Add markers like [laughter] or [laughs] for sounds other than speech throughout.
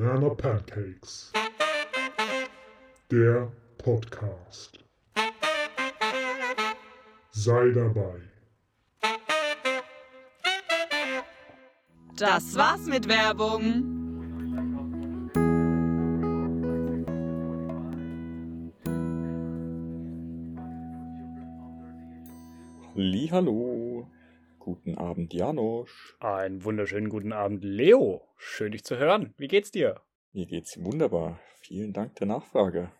Banana Pancakes. Der Podcast. Sei dabei. Das war's mit Werbung. Hallo, guten Abend Janosch. Einen wunderschönen guten Abend Leo. Schön dich zu hören. Wie geht's dir? Mir geht's wunderbar. Vielen Dank der Nachfrage.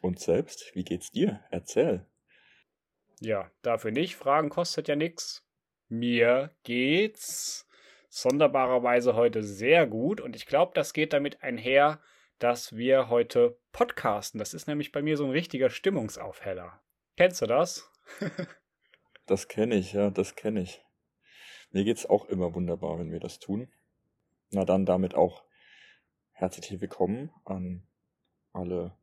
Und selbst, wie geht's dir? Erzähl. Ja, dafür nicht. Fragen kostet ja nix. Mir geht's sonderbarerweise heute sehr gut und ich glaube, das geht damit einher, dass wir heute podcasten. Das ist nämlich bei mir so ein richtiger Stimmungsaufheller. Kennst du das? [laughs] Das kenne ich, ja, das kenne ich. Mir geht's auch immer wunderbar, wenn wir das tun. Na dann damit auch herzlich willkommen an alle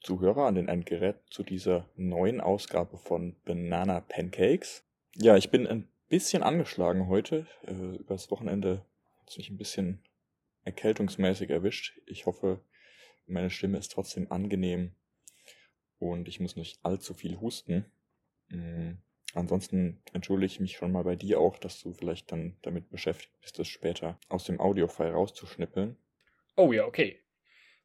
Zuhörer an den Endgerät zu dieser neuen Ausgabe von Banana Pancakes. Ja, ich bin ein bisschen angeschlagen heute. Äh, übers Wochenende hat mich ein bisschen erkältungsmäßig erwischt. Ich hoffe, meine Stimme ist trotzdem angenehm und ich muss nicht allzu viel husten. Mhm. Ansonsten entschuldige ich mich schon mal bei dir auch, dass du vielleicht dann damit beschäftigt bist, das später aus dem Audiofile rauszuschnippeln. Oh ja, okay.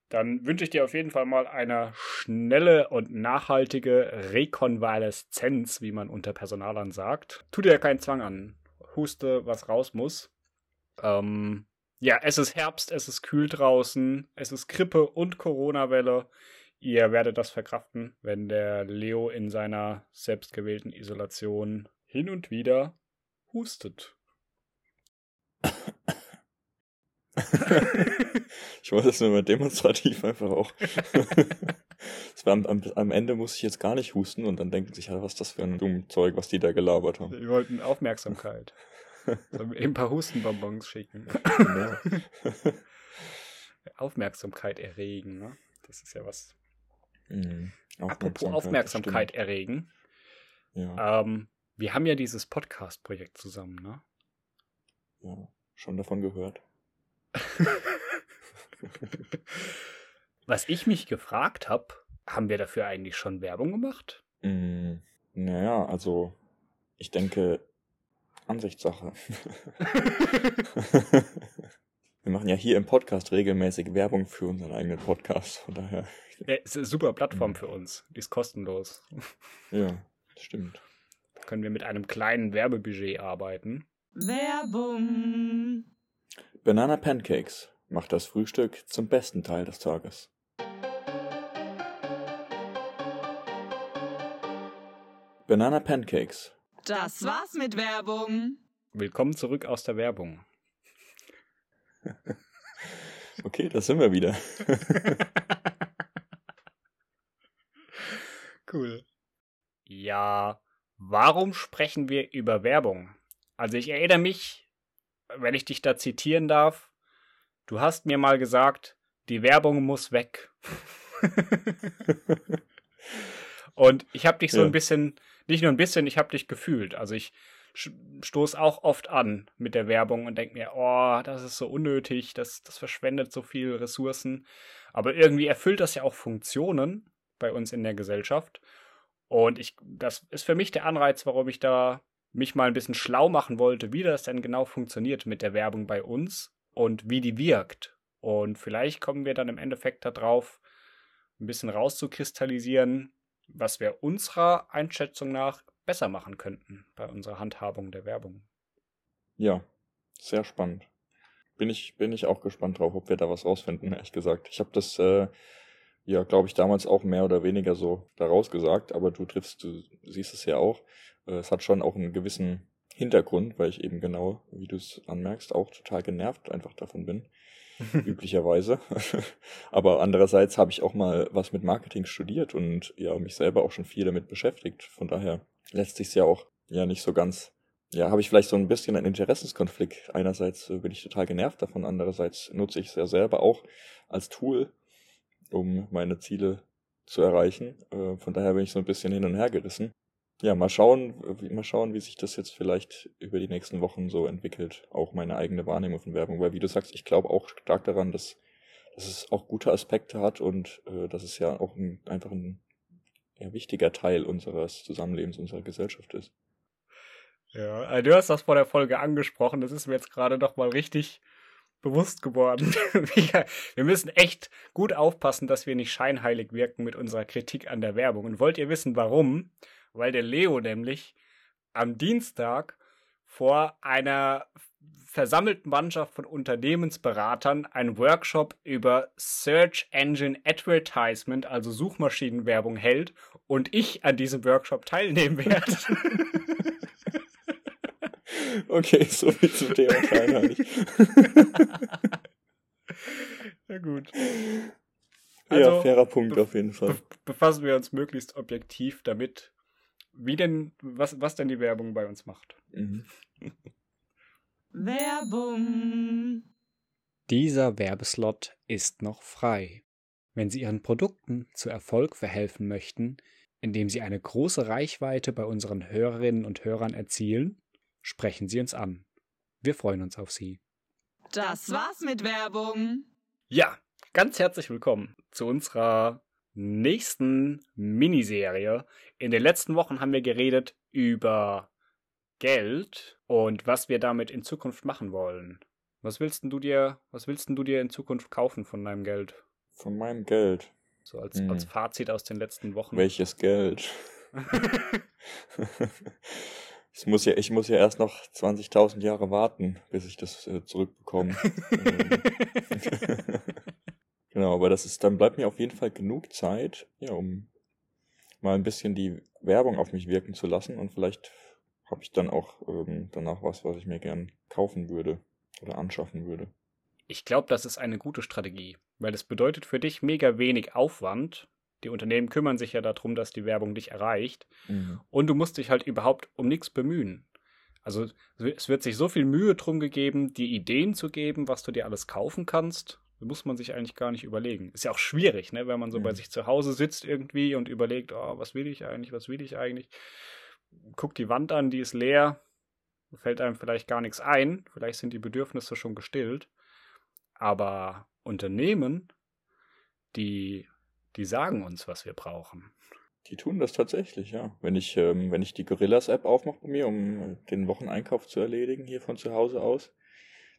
Dann wünsche ich dir auf jeden Fall mal eine schnelle und nachhaltige Rekonvaleszenz, wie man unter Personalern sagt. Tu dir ja keinen Zwang an. Huste, was raus muss. Ähm, ja, es ist Herbst, es ist kühl draußen, es ist Grippe und Corona-Welle. Ihr werdet das verkraften, wenn der Leo in seiner selbstgewählten Isolation hin und wieder hustet. ich wollte es nur mal demonstrativ einfach auch. [laughs] am, am, am, Ende muss ich jetzt gar nicht husten und dann denken sich, was ist das für ein dummes Zeug, was die da gelabert haben. Die wollten Aufmerksamkeit. Sollen ein paar Hustenbonbons schicken? Genau. [laughs] Aufmerksamkeit erregen, ne? Das ist ja was, Mhm. Apropos Aufmerksamkeit erregen. Ja. Ähm, wir haben ja dieses Podcast-Projekt zusammen, ne? Ja, schon davon gehört. [laughs] Was ich mich gefragt habe, haben wir dafür eigentlich schon Werbung gemacht? Mm, naja, also ich denke, Ansichtssache. [laughs] [laughs] wir machen ja hier im Podcast regelmäßig Werbung für unseren eigenen Podcast, von daher ja, ist eine super Plattform mhm. für uns. Die ist kostenlos. [laughs] Ja, stimmt. Da können wir mit einem kleinen Werbebudget arbeiten. Werbung. Banana Pancakes macht das Frühstück zum besten Teil des Tages. Banana Pancakes. Das war's mit Werbung. Willkommen zurück aus der Werbung. [laughs] okay, da sind wir wieder. [laughs] Cool. Ja, warum sprechen wir über Werbung? Also ich erinnere mich, wenn ich dich da zitieren darf, du hast mir mal gesagt, die Werbung muss weg. [laughs] Und ich habe dich so ja. ein bisschen, nicht nur ein bisschen, ich habe dich gefühlt. Also ich stoße auch oft an mit der Werbung und denke mir, oh, das ist so unnötig, das, das verschwendet so viel Ressourcen. Aber irgendwie erfüllt das ja auch Funktionen bei uns in der Gesellschaft. Und ich, das ist für mich der Anreiz, warum ich da mich mal ein bisschen schlau machen wollte, wie das denn genau funktioniert mit der Werbung bei uns und wie die wirkt. Und vielleicht kommen wir dann im Endeffekt darauf, ein bisschen rauszukristallisieren, was wir unserer Einschätzung nach besser machen könnten bei unserer Handhabung der Werbung. Ja, sehr spannend. Bin ich, bin ich auch gespannt drauf, ob wir da was rausfinden, [laughs] ehrlich gesagt. Ich habe das äh, ja, glaube ich, damals auch mehr oder weniger so daraus gesagt, aber du triffst, du siehst es ja auch. Äh, es hat schon auch einen gewissen Hintergrund, weil ich eben genau, wie du es anmerkst, auch total genervt einfach davon bin. [laughs] üblicherweise. [laughs] aber andererseits habe ich auch mal was mit Marketing studiert und ja, mich selber auch schon viel damit beschäftigt. Von daher lässt sich ja auch ja nicht so ganz ja, habe ich vielleicht so ein bisschen einen Interessenskonflikt. Einerseits bin ich total genervt davon, andererseits nutze ich es ja selber auch als Tool, um meine Ziele zu erreichen. Äh, von daher bin ich so ein bisschen hin und her gerissen. Ja, mal schauen, mal schauen, wie sich das jetzt vielleicht über die nächsten Wochen so entwickelt. Auch meine eigene Wahrnehmung von Werbung. Weil wie du sagst, ich glaube auch stark daran, dass dass es auch gute Aspekte hat und äh, dass es ja auch ein, einfach ein ja, wichtiger Teil unseres Zusammenlebens, unserer Gesellschaft ist. Ja, also du hast das vor der Folge angesprochen, das ist mir jetzt gerade noch mal richtig bewusst geworden. [laughs] wir müssen echt gut aufpassen, dass wir nicht scheinheilig wirken mit unserer Kritik an der Werbung. Und wollt ihr wissen, warum? Weil der Leo nämlich am Dienstag vor einer versammelten Mannschaft von Unternehmensberatern einen Workshop über Search Engine Advertisement, also Suchmaschinenwerbung hält und ich an diesem Workshop teilnehmen werde. [laughs] Okay, so viel zum Thema scheinheilig. [laughs] Na gut. Also, ja, fairer Punkt auf jeden Fall. befassen wir uns möglichst objektiv damit, wie denn, was, was denn die Werbung bei uns macht. Mhm. Werbung. Dieser Werbeslot ist noch frei. Wenn Sie Ihren Produkten zu Erfolg verhelfen möchten, indem Sie eine große Reichweite bei unseren Hörerinnen und Hörern erzielen, sprechen Sie uns an. Wir freuen uns auf Sie. Das war's mit Werbung. Ja, ganz herzlich willkommen zu unserer nächsten Miniserie. In den letzten Wochen haben wir geredet über Geld und was wir damit in Zukunft machen wollen. Was willst du dir, was willst du dir in Zukunft kaufen von deinem Geld? Von meinem Geld. So als, hm. als Fazit aus den letzten Wochen. Welches Geld? [laughs] Ich muss ja, ich muss ja erst noch 20.000 Jahre warten, bis ich das äh, zurückbekomme. [laughs] genau, aber das ist, dann bleibt mir auf jeden Fall genug Zeit, ja, um mal ein bisschen die Werbung auf mich wirken zu lassen und vielleicht habe ich dann auch ähm, danach was, was ich mir gern kaufen würde oder anschaffen würde. Ich glaube, das ist eine gute Strategie, weil es bedeutet für dich mega wenig Aufwand die Unternehmen kümmern sich ja darum, dass die Werbung dich erreicht. Mhm. Und du musst dich halt überhaupt um nichts bemühen. Also es wird sich so viel Mühe drum gegeben, die Ideen zu geben, was du dir alles kaufen kannst. Da muss man sich eigentlich gar nicht überlegen. Ist ja auch schwierig, ne, wenn man so mhm. bei sich zu Hause sitzt irgendwie und überlegt, oh, was will ich eigentlich, was will ich eigentlich? Guckt die Wand an, die ist leer, fällt einem vielleicht gar nichts ein, vielleicht sind die Bedürfnisse schon gestillt. Aber Unternehmen, die die sagen uns, was wir brauchen. Die tun das tatsächlich, ja. Wenn ich, ähm, wenn ich die Gorillas-App aufmache bei mir, um den Wocheneinkauf zu erledigen, hier von zu Hause aus,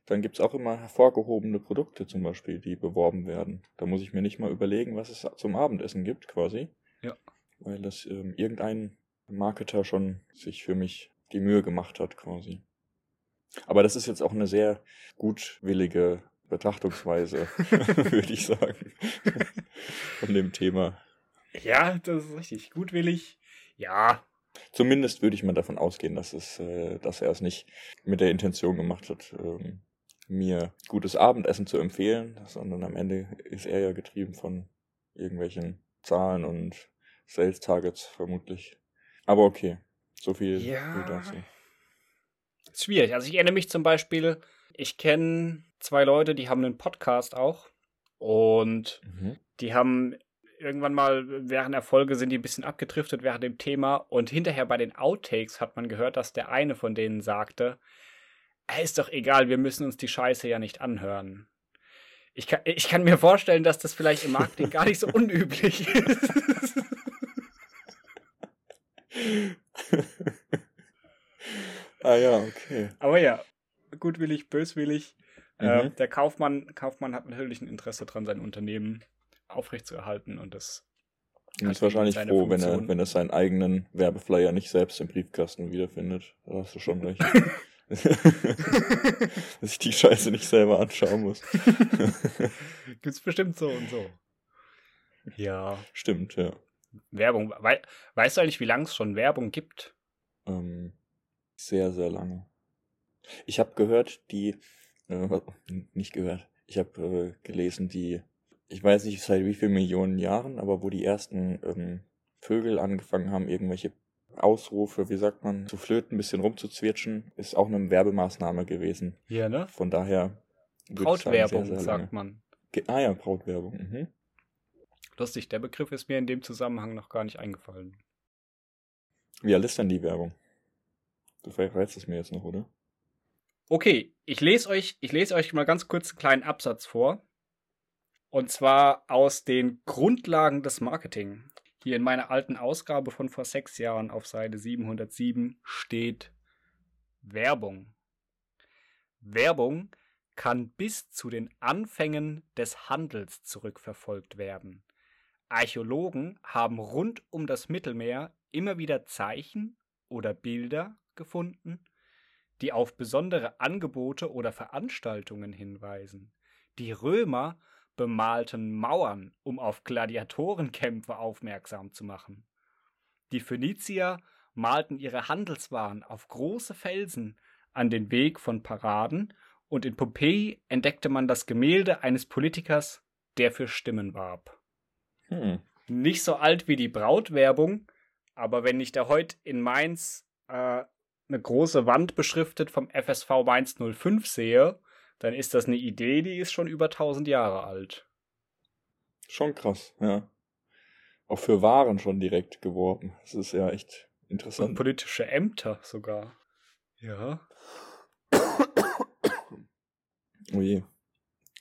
dann gibt's auch immer hervorgehobene Produkte zum Beispiel, die beworben werden. Da muss ich mir nicht mal überlegen, was es zum Abendessen gibt, quasi. Ja. Weil das ähm, irgendein Marketer schon sich für mich die Mühe gemacht hat, quasi. Aber das ist jetzt auch eine sehr gutwillige Betrachtungsweise, [laughs] würde ich sagen, von dem Thema. Ja, das ist richtig. Gutwillig, ja. Zumindest würde ich mal davon ausgehen, dass, es, äh, dass er es nicht mit der Intention gemacht hat, ähm, mir gutes Abendessen zu empfehlen, sondern am Ende ist er ja getrieben von irgendwelchen Zahlen und Sales Targets vermutlich. Aber okay, so viel ja. dazu. Schwierig. Also ich erinnere mich zum Beispiel, ich kenne zwei Leute, die haben einen Podcast auch. Und mhm. die haben irgendwann mal während der Folge sind die ein bisschen abgedriftet während dem Thema. Und hinterher bei den Outtakes hat man gehört, dass der eine von denen sagte, ist doch egal, wir müssen uns die Scheiße ja nicht anhören. Ich kann, ich kann mir vorstellen, dass das vielleicht im Marketing [laughs] gar nicht so unüblich ist. [laughs] ah ja, okay. Aber ja, gutwillig, böswillig. Äh, mhm. der Kaufmann, Kaufmann hat natürlich ein Interesse daran, sein Unternehmen aufrechtzuerhalten und das er ist wahrscheinlich froh, wenn er, wenn er seinen eigenen Werbeflyer nicht selbst im Briefkasten wiederfindet. Da hast du schon recht. [laughs] [laughs] Dass ich die Scheiße nicht selber anschauen muss. Gibt's bestimmt so und so. Ja. Stimmt, ja. Werbung. We weißt du eigentlich, wie lange es schon Werbung gibt? Ähm, sehr, sehr lange. Ich habe gehört, die, äh, [laughs] nicht gehört, ich habe äh, gelesen, die, ich weiß nicht seit wie vielen Millionen Jahren, aber wo die ersten ähm, Vögel angefangen haben, irgendwelche Ausrufe, wie sagt man, zu flöten, ein bisschen rumzuzwitschen, ist auch eine Werbemaßnahme gewesen. Ja, ne? Von daher. Brautwerbung, sehr, sehr sagt man. Ge ah ja, Brautwerbung. Mhm. Lustig, der Begriff ist mir in dem Zusammenhang noch gar nicht eingefallen. Wie alt ist denn die Werbung? Du verrätst es mir jetzt noch, oder? Okay, ich lese euch, ich lese euch mal ganz kurz einen kleinen Absatz vor. Und zwar aus den Grundlagen des Marketing. Hier in meiner alten Ausgabe von vor sechs Jahren auf Seite 707 steht Werbung. Werbung kann bis zu den Anfängen des Handels zurückverfolgt werden. Archäologen haben rund um das Mittelmeer immer wieder Zeichen oder Bilder gefunden, die auf besondere Angebote oder Veranstaltungen hinweisen. Die Römer bemalten Mauern, um auf Gladiatorenkämpfe aufmerksam zu machen. Die Phönizier malten ihre Handelswaren auf große Felsen an den Weg von Paraden und in Pompeji entdeckte man das Gemälde eines Politikers, der für Stimmen warb. Hm. Nicht so alt wie die Brautwerbung, aber wenn ich da heute in Mainz äh, eine große Wand beschriftet vom FSV Mainz 05 sehe, dann ist das eine Idee, die ist schon über 1000 Jahre alt. Schon krass, ja. Auch für Waren schon direkt geworben. Das ist ja echt interessant. Und politische Ämter sogar. Ja. Oh je.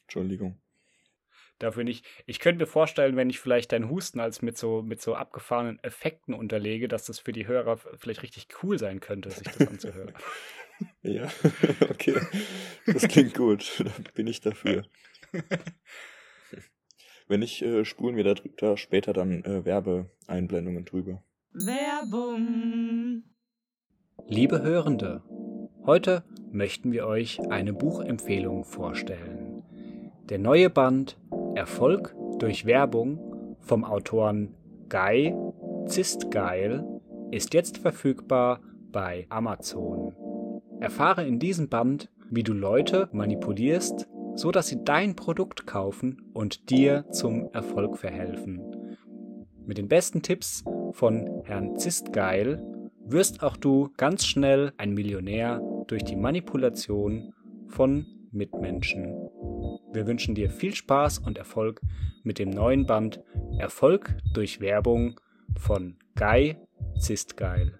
Entschuldigung. Dafür nicht. Ich könnte mir vorstellen, wenn ich vielleicht deinen Husten als mit so, mit so abgefahrenen Effekten unterlege, dass das für die Hörer vielleicht richtig cool sein könnte, sich das anzuhören. [laughs] ja, [laughs] okay. Das klingt gut. [laughs] Da bin ich dafür. Wenn nicht, äh, spulen wir da, da später dann äh, Werbeeinblendungen drüber. Werbung. Liebe Hörende, heute möchten wir euch eine Buchempfehlung vorstellen. Der neue Band Erfolg durch Werbung vom Autoren Guy Zistgeil ist jetzt verfügbar bei Amazon. Erfahre in diesem Band, wie du Leute manipulierst, so dass sie dein Produkt kaufen und dir zum Erfolg verhelfen. Mit den besten Tipps von Herrn Zistgeil wirst auch du ganz schnell ein Millionär durch die Manipulation von Mitmenschen. Wir wünschen dir viel Spaß und Erfolg mit dem neuen Band Erfolg durch Werbung von Guy Zistgeil.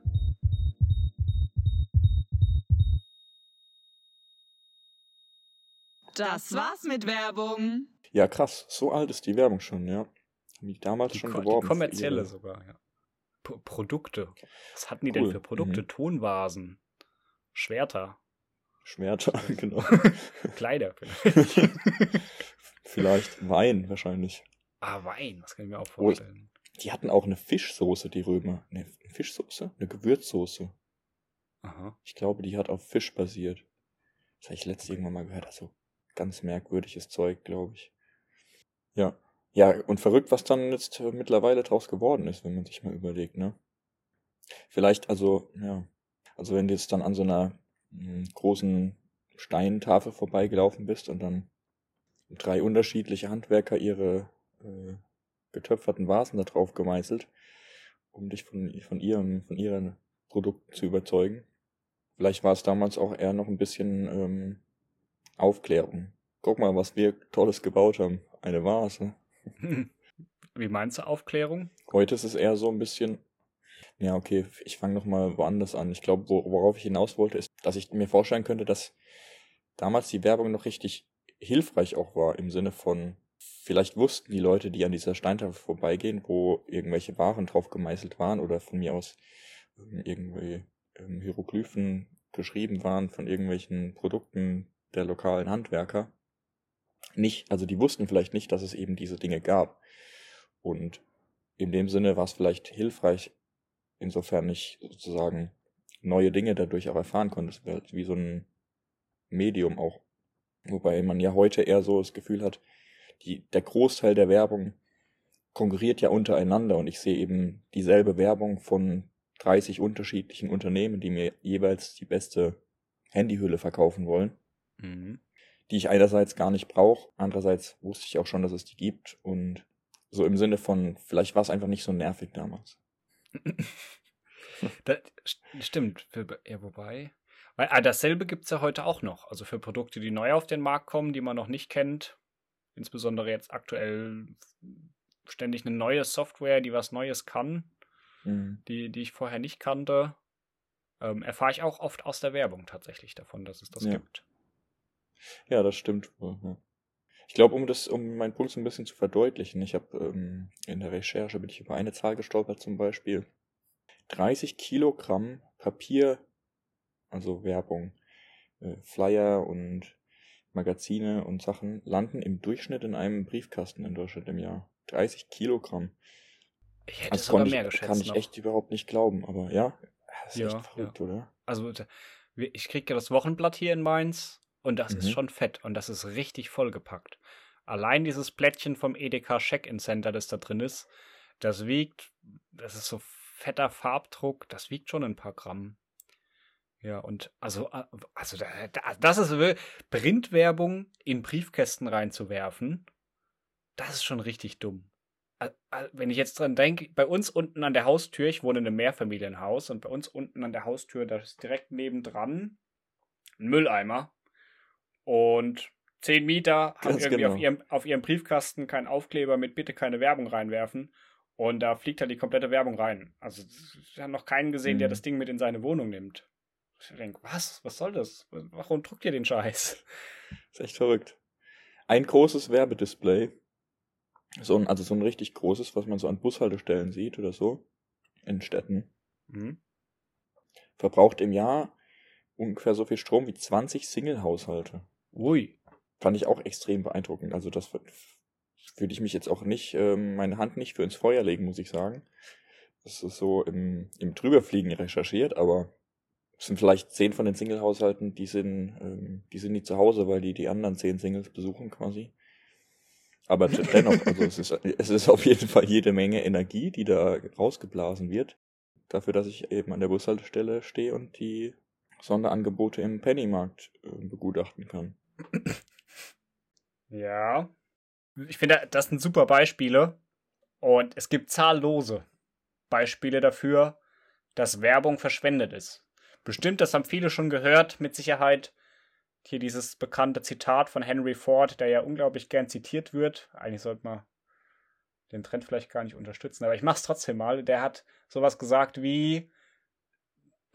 Das war's mit Werbung. Ja, krass. So alt ist die Werbung schon, ja. Haben die damals die schon geworben. Die kommerzielle sogar, ja. P Produkte. Was hatten die cool. denn für Produkte? Mhm. Tonvasen, Schwerter. Schwerter, [laughs] genau. Kleider vielleicht. [laughs] vielleicht Wein wahrscheinlich. Ah, Wein, das kann ich mir auch vorstellen. Oh, die hatten auch eine Fischsoße, die Römer. Eine Fischsoße? Eine Gewürzsoße. Aha. Ich glaube, die hat auf Fisch basiert. Das habe ich letztens irgendwann mal gehört. Also ganz merkwürdiges Zeug, glaube ich. Ja. Ja, und verrückt, was dann jetzt mittlerweile draus geworden ist, wenn man sich mal überlegt, ne? Vielleicht, also, ja. Also wenn du jetzt dann an so einer großen Steintafel vorbeigelaufen bist und dann drei unterschiedliche Handwerker ihre äh, getöpferten Vasen da drauf gemeißelt, um dich von, von ihrem, von ihren Produkten zu überzeugen. Vielleicht war es damals auch eher noch ein bisschen ähm, Aufklärung. Guck mal, was wir Tolles gebaut haben. Eine Vase. [laughs] Wie meinst du Aufklärung? Heute ist es eher so ein bisschen. Ja, okay, ich fange nochmal woanders an. Ich glaube, worauf ich hinaus wollte, ist, dass ich mir vorstellen könnte, dass damals die Werbung noch richtig hilfreich auch war, im Sinne von, vielleicht wussten die Leute, die an dieser Steintafel vorbeigehen, wo irgendwelche Waren drauf gemeißelt waren oder von mir aus irgendwie ähm, Hieroglyphen geschrieben waren von irgendwelchen Produkten der lokalen Handwerker, nicht, also die wussten vielleicht nicht, dass es eben diese Dinge gab. Und in dem Sinne war es vielleicht hilfreich, insofern ich sozusagen neue Dinge dadurch auch erfahren konnte. Es wäre halt wie so ein Medium auch. Wobei man ja heute eher so das Gefühl hat, die, der Großteil der Werbung konkurriert ja untereinander und ich sehe eben dieselbe Werbung von 30 unterschiedlichen Unternehmen, die mir jeweils die beste Handyhülle verkaufen wollen. Mhm die ich einerseits gar nicht brauche, andererseits wusste ich auch schon, dass es die gibt und so im Sinne von, vielleicht war es einfach nicht so nervig damals. [laughs] [laughs] das stimmt, für, ja, wobei. Weil, ah, dasselbe gibt es ja heute auch noch. Also für Produkte, die neu auf den Markt kommen, die man noch nicht kennt, insbesondere jetzt aktuell ständig eine neue Software, die was Neues kann, mhm. die, die ich vorher nicht kannte, ähm, erfahre ich auch oft aus der Werbung tatsächlich davon, dass es das ja. gibt. Ja, das stimmt. Ja. Ich glaube, um das, um meinen Punkt so ein bisschen zu verdeutlichen, ich habe ähm, in der Recherche bin ich über eine Zahl gestolpert, zum Beispiel 30 Kilogramm Papier, also Werbung, äh, Flyer und Magazine und Sachen landen im Durchschnitt in einem Briefkasten in Deutschland im Jahr. 30 Kilogramm. Ich hätte Das es aber mehr ich, geschätzt kann ich noch. echt überhaupt nicht glauben, aber ja, das ist Ja, echt verrückt, oder? Also, ich kriege ja das Wochenblatt hier in Mainz und das ist Mhm. schon fett und das ist richtig vollgepackt. Allein dieses Plättchen vom EDK Check-in Center, das da drin ist, das wiegt, das ist so fetter Farbdruck, das wiegt schon ein paar Gramm. Ja, und also, äh, also da- da- das ist Printwerbung in Briefkästen reinzuwerfen, das ist schon richtig dumm. Wenn ich jetzt dran denke, bei uns unten an der Haustür, ich wohne in einem Mehrfamilienhaus und bei uns unten an der Haustür, da ist direkt nebendran ein Mülleimer und zehn Mieter haben Ganz irgendwie auf, genau. ihrem, auf ihrem Briefkasten keinen Aufkleber mit bitte keine Werbung reinwerfen und da fliegt halt die komplette Werbung rein. Also ich habe noch keinen gesehen, der Mhm. das Ding mit in seine Wohnung nimmt. Ich denke, was? Was soll das? Warum druckt ihr den Scheiß? [laughs] ist echt verrückt. Ein großes Werbedisplay, so ein, also so ein richtig großes, was man so an Bushaltestellen sieht oder so, in Städten, Mhm. verbraucht im Jahr ungefähr so viel Strom wie 20 Single-Haushalte. Ui. Fand ich auch extrem beeindruckend. Also das würde ich mich jetzt auch nicht, ähm, meine Hand nicht für ins Feuer legen, muss ich sagen. Das ist so im, im Drüberfliegen recherchiert, aber es sind vielleicht zehn von den Single-Haushalten, die sind, ähm, die sind nicht zu Hause, weil die die anderen zehn Singles besuchen quasi. Aber dennoch, also es ist, es ist auf jeden Fall jede Menge Energie, die da rausgeblasen wird. Dafür, dass ich eben an der Bushaltestelle stehe und die Sonderangebote im Pennymarkt äh, begutachten kann. Ja. Ich finde, das sind super Beispiele. Und es gibt zahllose Beispiele dafür, dass Werbung verschwendet ist. Bestimmt, das haben viele schon gehört, mit Sicherheit. Hier dieses bekannte Zitat von Henry Ford, der ja unglaublich gern zitiert wird. Eigentlich sollte man den Trend vielleicht gar nicht unterstützen, aber ich mach's trotzdem mal. Der hat sowas gesagt wie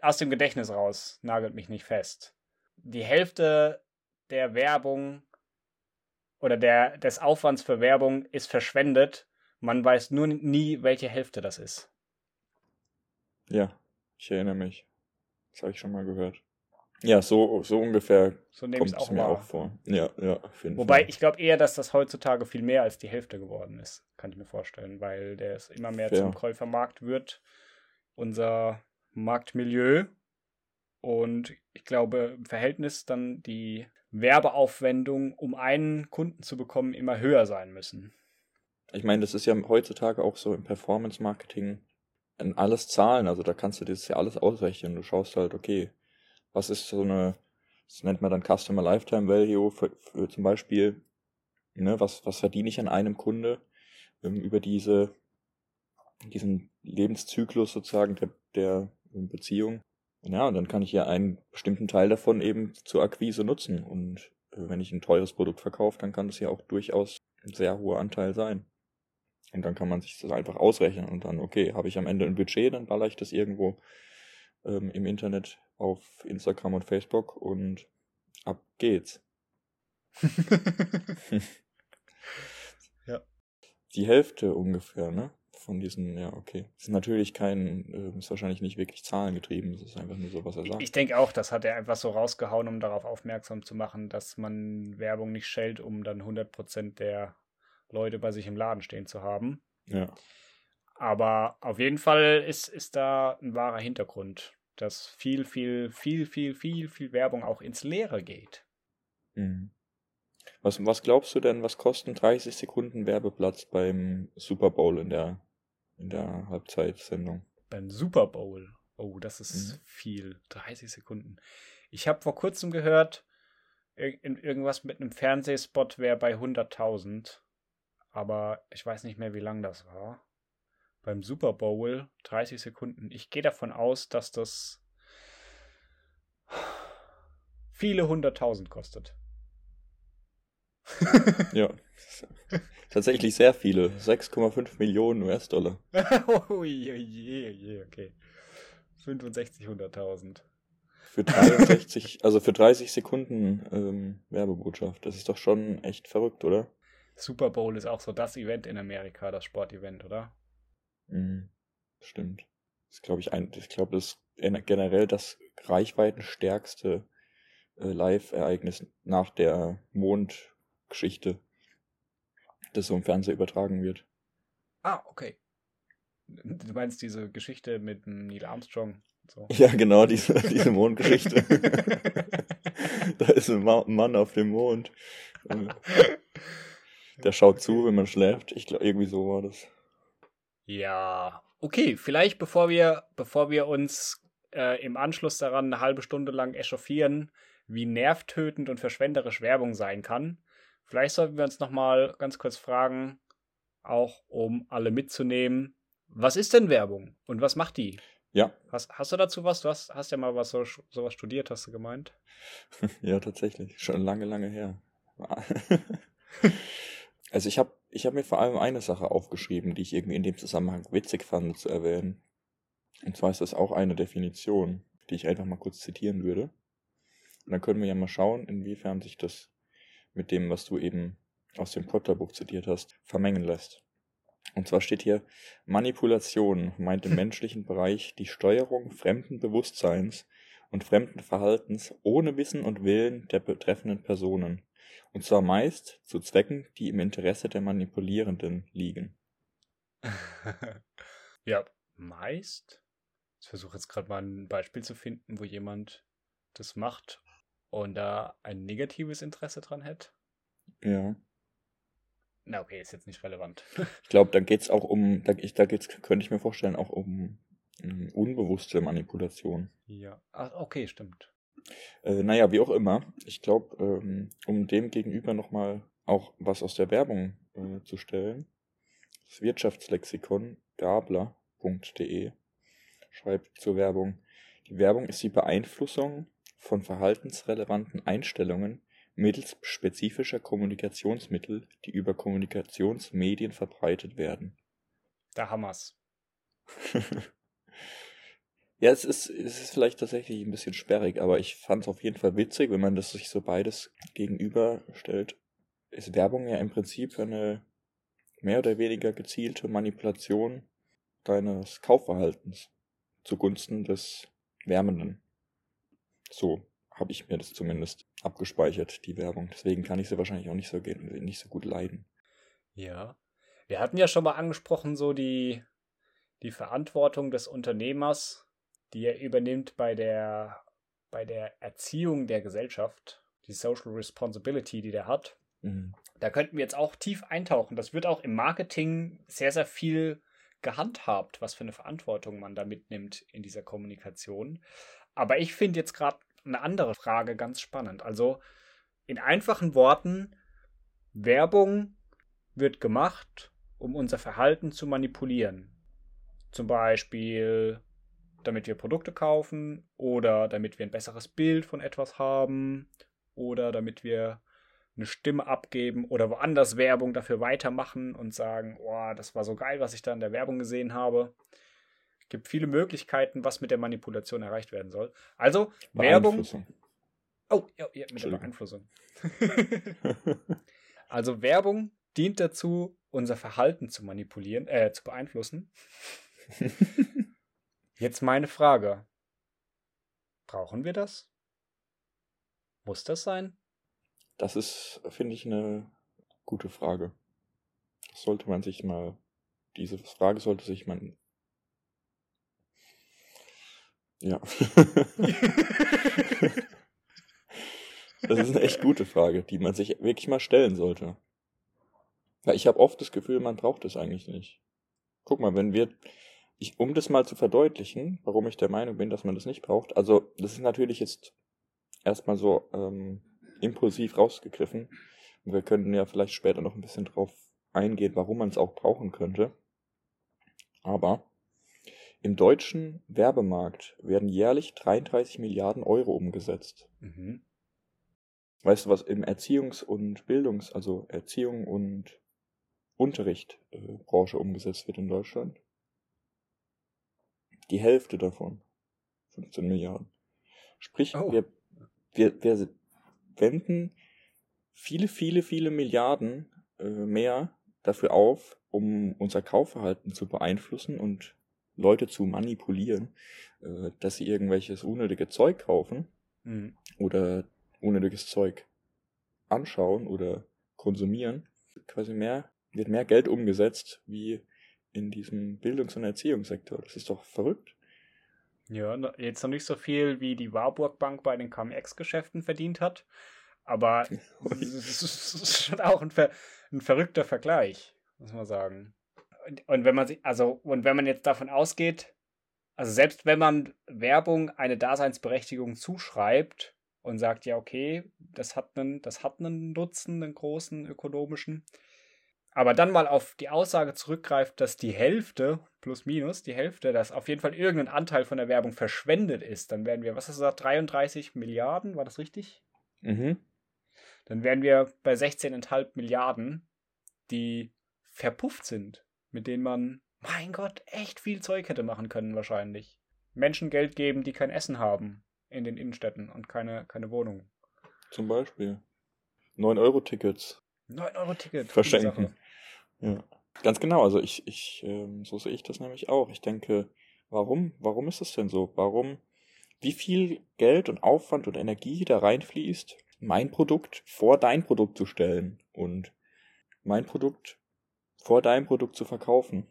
aus dem Gedächtnis raus, nagelt mich nicht fest. Die Hälfte der Werbung oder der, des Aufwands für Werbung ist verschwendet. Man weiß nur nie, welche Hälfte das ist. Ja, ich erinnere mich. Das habe ich schon mal gehört. Ja, so, so ungefähr So nehme kommt es mir wahr. auch vor. Ja, ja, auf jeden Wobei Fall. ich glaube eher, dass das heutzutage viel mehr als die Hälfte geworden ist. Kann ich mir vorstellen, weil der es immer mehr Fair. zum Käufermarkt wird. Unser Marktmilieu. Und ich glaube, im Verhältnis dann die Werbeaufwendung, um einen Kunden zu bekommen, immer höher sein müssen. Ich meine, das ist ja heutzutage auch so im Performance-Marketing in alles Zahlen. Also da kannst du das ja alles ausrechnen. Du schaust halt, okay, was ist so eine, das nennt man dann Customer Lifetime Value für, für zum Beispiel, ne, was, was verdiene ich an einem Kunde ähm, über diese, diesen Lebenszyklus sozusagen der, der Beziehung. Ja, und dann kann ich ja einen bestimmten Teil davon eben zur Akquise nutzen. Und äh, wenn ich ein teures Produkt verkaufe, dann kann das ja auch durchaus ein sehr hoher Anteil sein. Und dann kann man sich das einfach ausrechnen und dann, okay, habe ich am Ende ein Budget, dann baller ich das irgendwo ähm, im Internet auf Instagram und Facebook und ab geht's. [laughs] [laughs] Ja. Die Hälfte ungefähr, ne? Von diesen, ja, okay. Das ist natürlich kein, äh, ist wahrscheinlich nicht wirklich zahlengetrieben, das ist einfach nur so, was er sagt. Ich denke auch, das hat er einfach so rausgehauen, um darauf aufmerksam zu machen, dass man Werbung nicht schält, um dann 100% der Leute bei sich im Laden stehen zu haben. Ja. Aber auf jeden Fall ist, ist da ein wahrer Hintergrund, dass viel, viel, viel, viel, viel, viel Werbung auch ins Leere geht. Mhm. Was, was glaubst du denn, was kosten 30 Sekunden Werbeplatz beim Super Bowl in der, in der Halbzeitsendung? Beim Super Bowl. Oh, das ist Mhm. viel. 30 Sekunden. Ich habe vor kurzem gehört, irgendwas mit einem Fernsehspot wäre bei 100.000. Aber ich weiß nicht mehr, wie lang das war. Beim Super Bowl 30 Sekunden. Ich gehe davon aus, dass das viele hunderttausend kostet. Ja. Tatsächlich sehr viele. 6,5 Millionen US-Dollar. [laughs] oh je, je, je, okay. 65, 100.000. Für 63, also für 30 Sekunden ähm, Werbebotschaft. Das ist doch schon echt verrückt, oder? Super Bowl ist auch so das Event in Amerika, das Sportevent, oder? Mhm. Stimmt. Das glaube ich ein, ich glaube, das ist generell das reichweitenstärkste äh, Live-Ereignis nach der Mondgeschichte, das so im Fernsehen übertragen wird. Ah, okay. Du meinst diese Geschichte mit Neil Armstrong? So. [laughs] Ja, genau, diese, [laughs] diese Mondgeschichte. [laughs] da ist ein Mann auf dem Mond. Der schaut zu, wenn man schläft. Ich glaube, irgendwie so war das. Ja, okay, vielleicht bevor wir, bevor wir uns äh, im Anschluss daran eine halbe Stunde lang echauffieren, wie nervtötend und verschwenderisch Werbung sein kann, vielleicht sollten wir uns nochmal ganz kurz fragen, auch um alle mitzunehmen, was ist denn Werbung und was macht die? Ja. Hast, hast du dazu was? Du hast, hast ja mal was so, sowas studiert, hast du gemeint? [laughs] ja, tatsächlich. Schon lange, lange her. [laughs] also ich habe ich hab mir vor allem eine Sache aufgeschrieben, die ich irgendwie in dem Zusammenhang witzig fand zu erwähnen. Und zwar ist das auch eine Definition, die ich einfach mal kurz zitieren würde. Und dann können wir ja mal schauen, inwiefern sich das mit dem, was du eben aus dem Potter-Buch zitiert hast, vermengen lässt. Und zwar steht hier, Manipulation meint im [laughs] menschlichen Bereich die Steuerung fremden Bewusstseins und fremden Verhaltens ohne Wissen und Willen der betreffenden Personen. Und zwar meist zu Zwecken, die im Interesse der Manipulierenden liegen. [laughs] ja, meist? Ich versuche jetzt gerade mal ein Beispiel zu finden, wo jemand das macht und da ein negatives Interesse dran hätte. Ja. Na, okay, ist jetzt nicht relevant. ich glaube, da geht es auch um, da, da geht's, könnte ich mir vorstellen, auch um, um unbewusste Manipulation. Ja. Ach, okay, stimmt. Äh, naja, wie auch immer. Ich glaube, ähm, um dem gegenüber nochmal auch was aus der Werbung äh, zu stellen, das Wirtschaftslexikon gabler.de schreibt zur Werbung. Die Werbung ist die Beeinflussung von verhaltensrelevanten Einstellungen mittels spezifischer Kommunikationsmittel, die über Kommunikationsmedien verbreitet werden. Da hammer's. [laughs] ja, es ist, es ist vielleicht tatsächlich ein bisschen sperrig, aber ich fand es auf jeden Fall witzig, wenn man das sich so beides gegenüberstellt. Ist Werbung ja im Prinzip eine mehr oder weniger gezielte Manipulation deines Kaufverhaltens zugunsten des Wärmenden. So habe ich mir das zumindest abgespeichert, die Werbung. Deswegen kann ich sie wahrscheinlich auch nicht so, nicht so gut leiden. Ja. Wir hatten ja schon mal angesprochen, so die, die Verantwortung des Unternehmers, die er übernimmt bei der, bei der Erziehung der Gesellschaft, die Social Responsibility, die der hat. Mhm. Da könnten wir jetzt auch tief eintauchen. Das wird auch im Marketing sehr, sehr viel gehandhabt, was für eine Verantwortung man da mitnimmt in dieser Kommunikation. Aber ich finde jetzt gerade eine andere Frage ganz spannend. Also in einfachen Worten, Werbung wird gemacht, um unser Verhalten zu manipulieren. Zum Beispiel, damit wir Produkte kaufen oder damit wir ein besseres Bild von etwas haben oder damit wir eine Stimme abgeben oder woanders Werbung dafür weitermachen und sagen, oh, das war so geil, was ich da in der Werbung gesehen habe gibt viele Möglichkeiten, was mit der Manipulation erreicht werden soll. Also Werbung. Oh, ja, ja mit der Beeinflussung. [laughs] also Werbung dient dazu, unser Verhalten zu manipulieren, äh, zu beeinflussen. [laughs] Jetzt meine Frage. Brauchen wir das? Muss das sein? Das ist, finde ich, eine gute Frage. sollte man sich mal, diese Frage sollte sich man ja. [laughs] das ist eine echt gute Frage, die man sich wirklich mal stellen sollte. Ja, ich habe oft das Gefühl, man braucht es eigentlich nicht. Guck mal, wenn wir, ich, um das mal zu verdeutlichen, warum ich der Meinung bin, dass man das nicht braucht, also das ist natürlich jetzt erstmal so ähm, impulsiv rausgegriffen. Und wir könnten ja vielleicht später noch ein bisschen drauf eingehen, warum man es auch brauchen könnte. Aber im deutschen Werbemarkt werden jährlich 33 Milliarden Euro umgesetzt. Mhm. Weißt du, was im Erziehungs- und Bildungs-, also Erziehung und Unterrichtbranche äh, umgesetzt wird in Deutschland? Die Hälfte davon. 15 Milliarden. Sprich, Oh. wir, wir, wir wenden viele, viele, viele Milliarden äh, mehr dafür auf, um unser Kaufverhalten zu beeinflussen und Leute zu manipulieren, äh, dass sie irgendwelches unnötige Zeug kaufen Mhm. oder unnötiges Zeug anschauen oder konsumieren. Quasi mehr, wird mehr Geld umgesetzt wie in diesem Bildungs- und Erziehungssektor. Das ist doch verrückt. Ja, jetzt noch nicht so viel, wie die Warburg Bank bei den KMX-Geschäften verdient hat. Aber [laughs] es ist schon auch ein, ver ein verrückter Vergleich, muss man sagen. Und, und wenn man sich, also, und wenn man jetzt davon ausgeht, also selbst wenn man Werbung eine Daseinsberechtigung zuschreibt und sagt, ja, okay, das hat einen, das hat einen Nutzen, einen großen ökonomischen, aber dann mal auf die Aussage zurückgreift, dass die Hälfte, plus minus, die Hälfte, dass auf jeden Fall irgendein Anteil von der Werbung verschwendet ist, dann wären wir, was hast du gesagt, 33 Milliarden, war das richtig? Mhm. Dann wären wir bei 16,5 Milliarden, die verpufft sind, mit denen man, mein Gott, echt viel Zeug hätte machen können wahrscheinlich. Menschen Geld geben, die kein Essen haben in den Innenstädten und keine, keine Wohnung. Zum Beispiel. 9-Euro-Tickets 9 Euro Ticket. verschenken. Ja. Ganz genau, also ich, ich, ähm, so sehe ich das nämlich auch. Ich denke, warum, warum ist das denn so? Warum, wie viel Geld und Aufwand und Energie da reinfließt, mein Produkt vor dein Produkt zu stellen und mein Produkt vor dein Produkt zu verkaufen?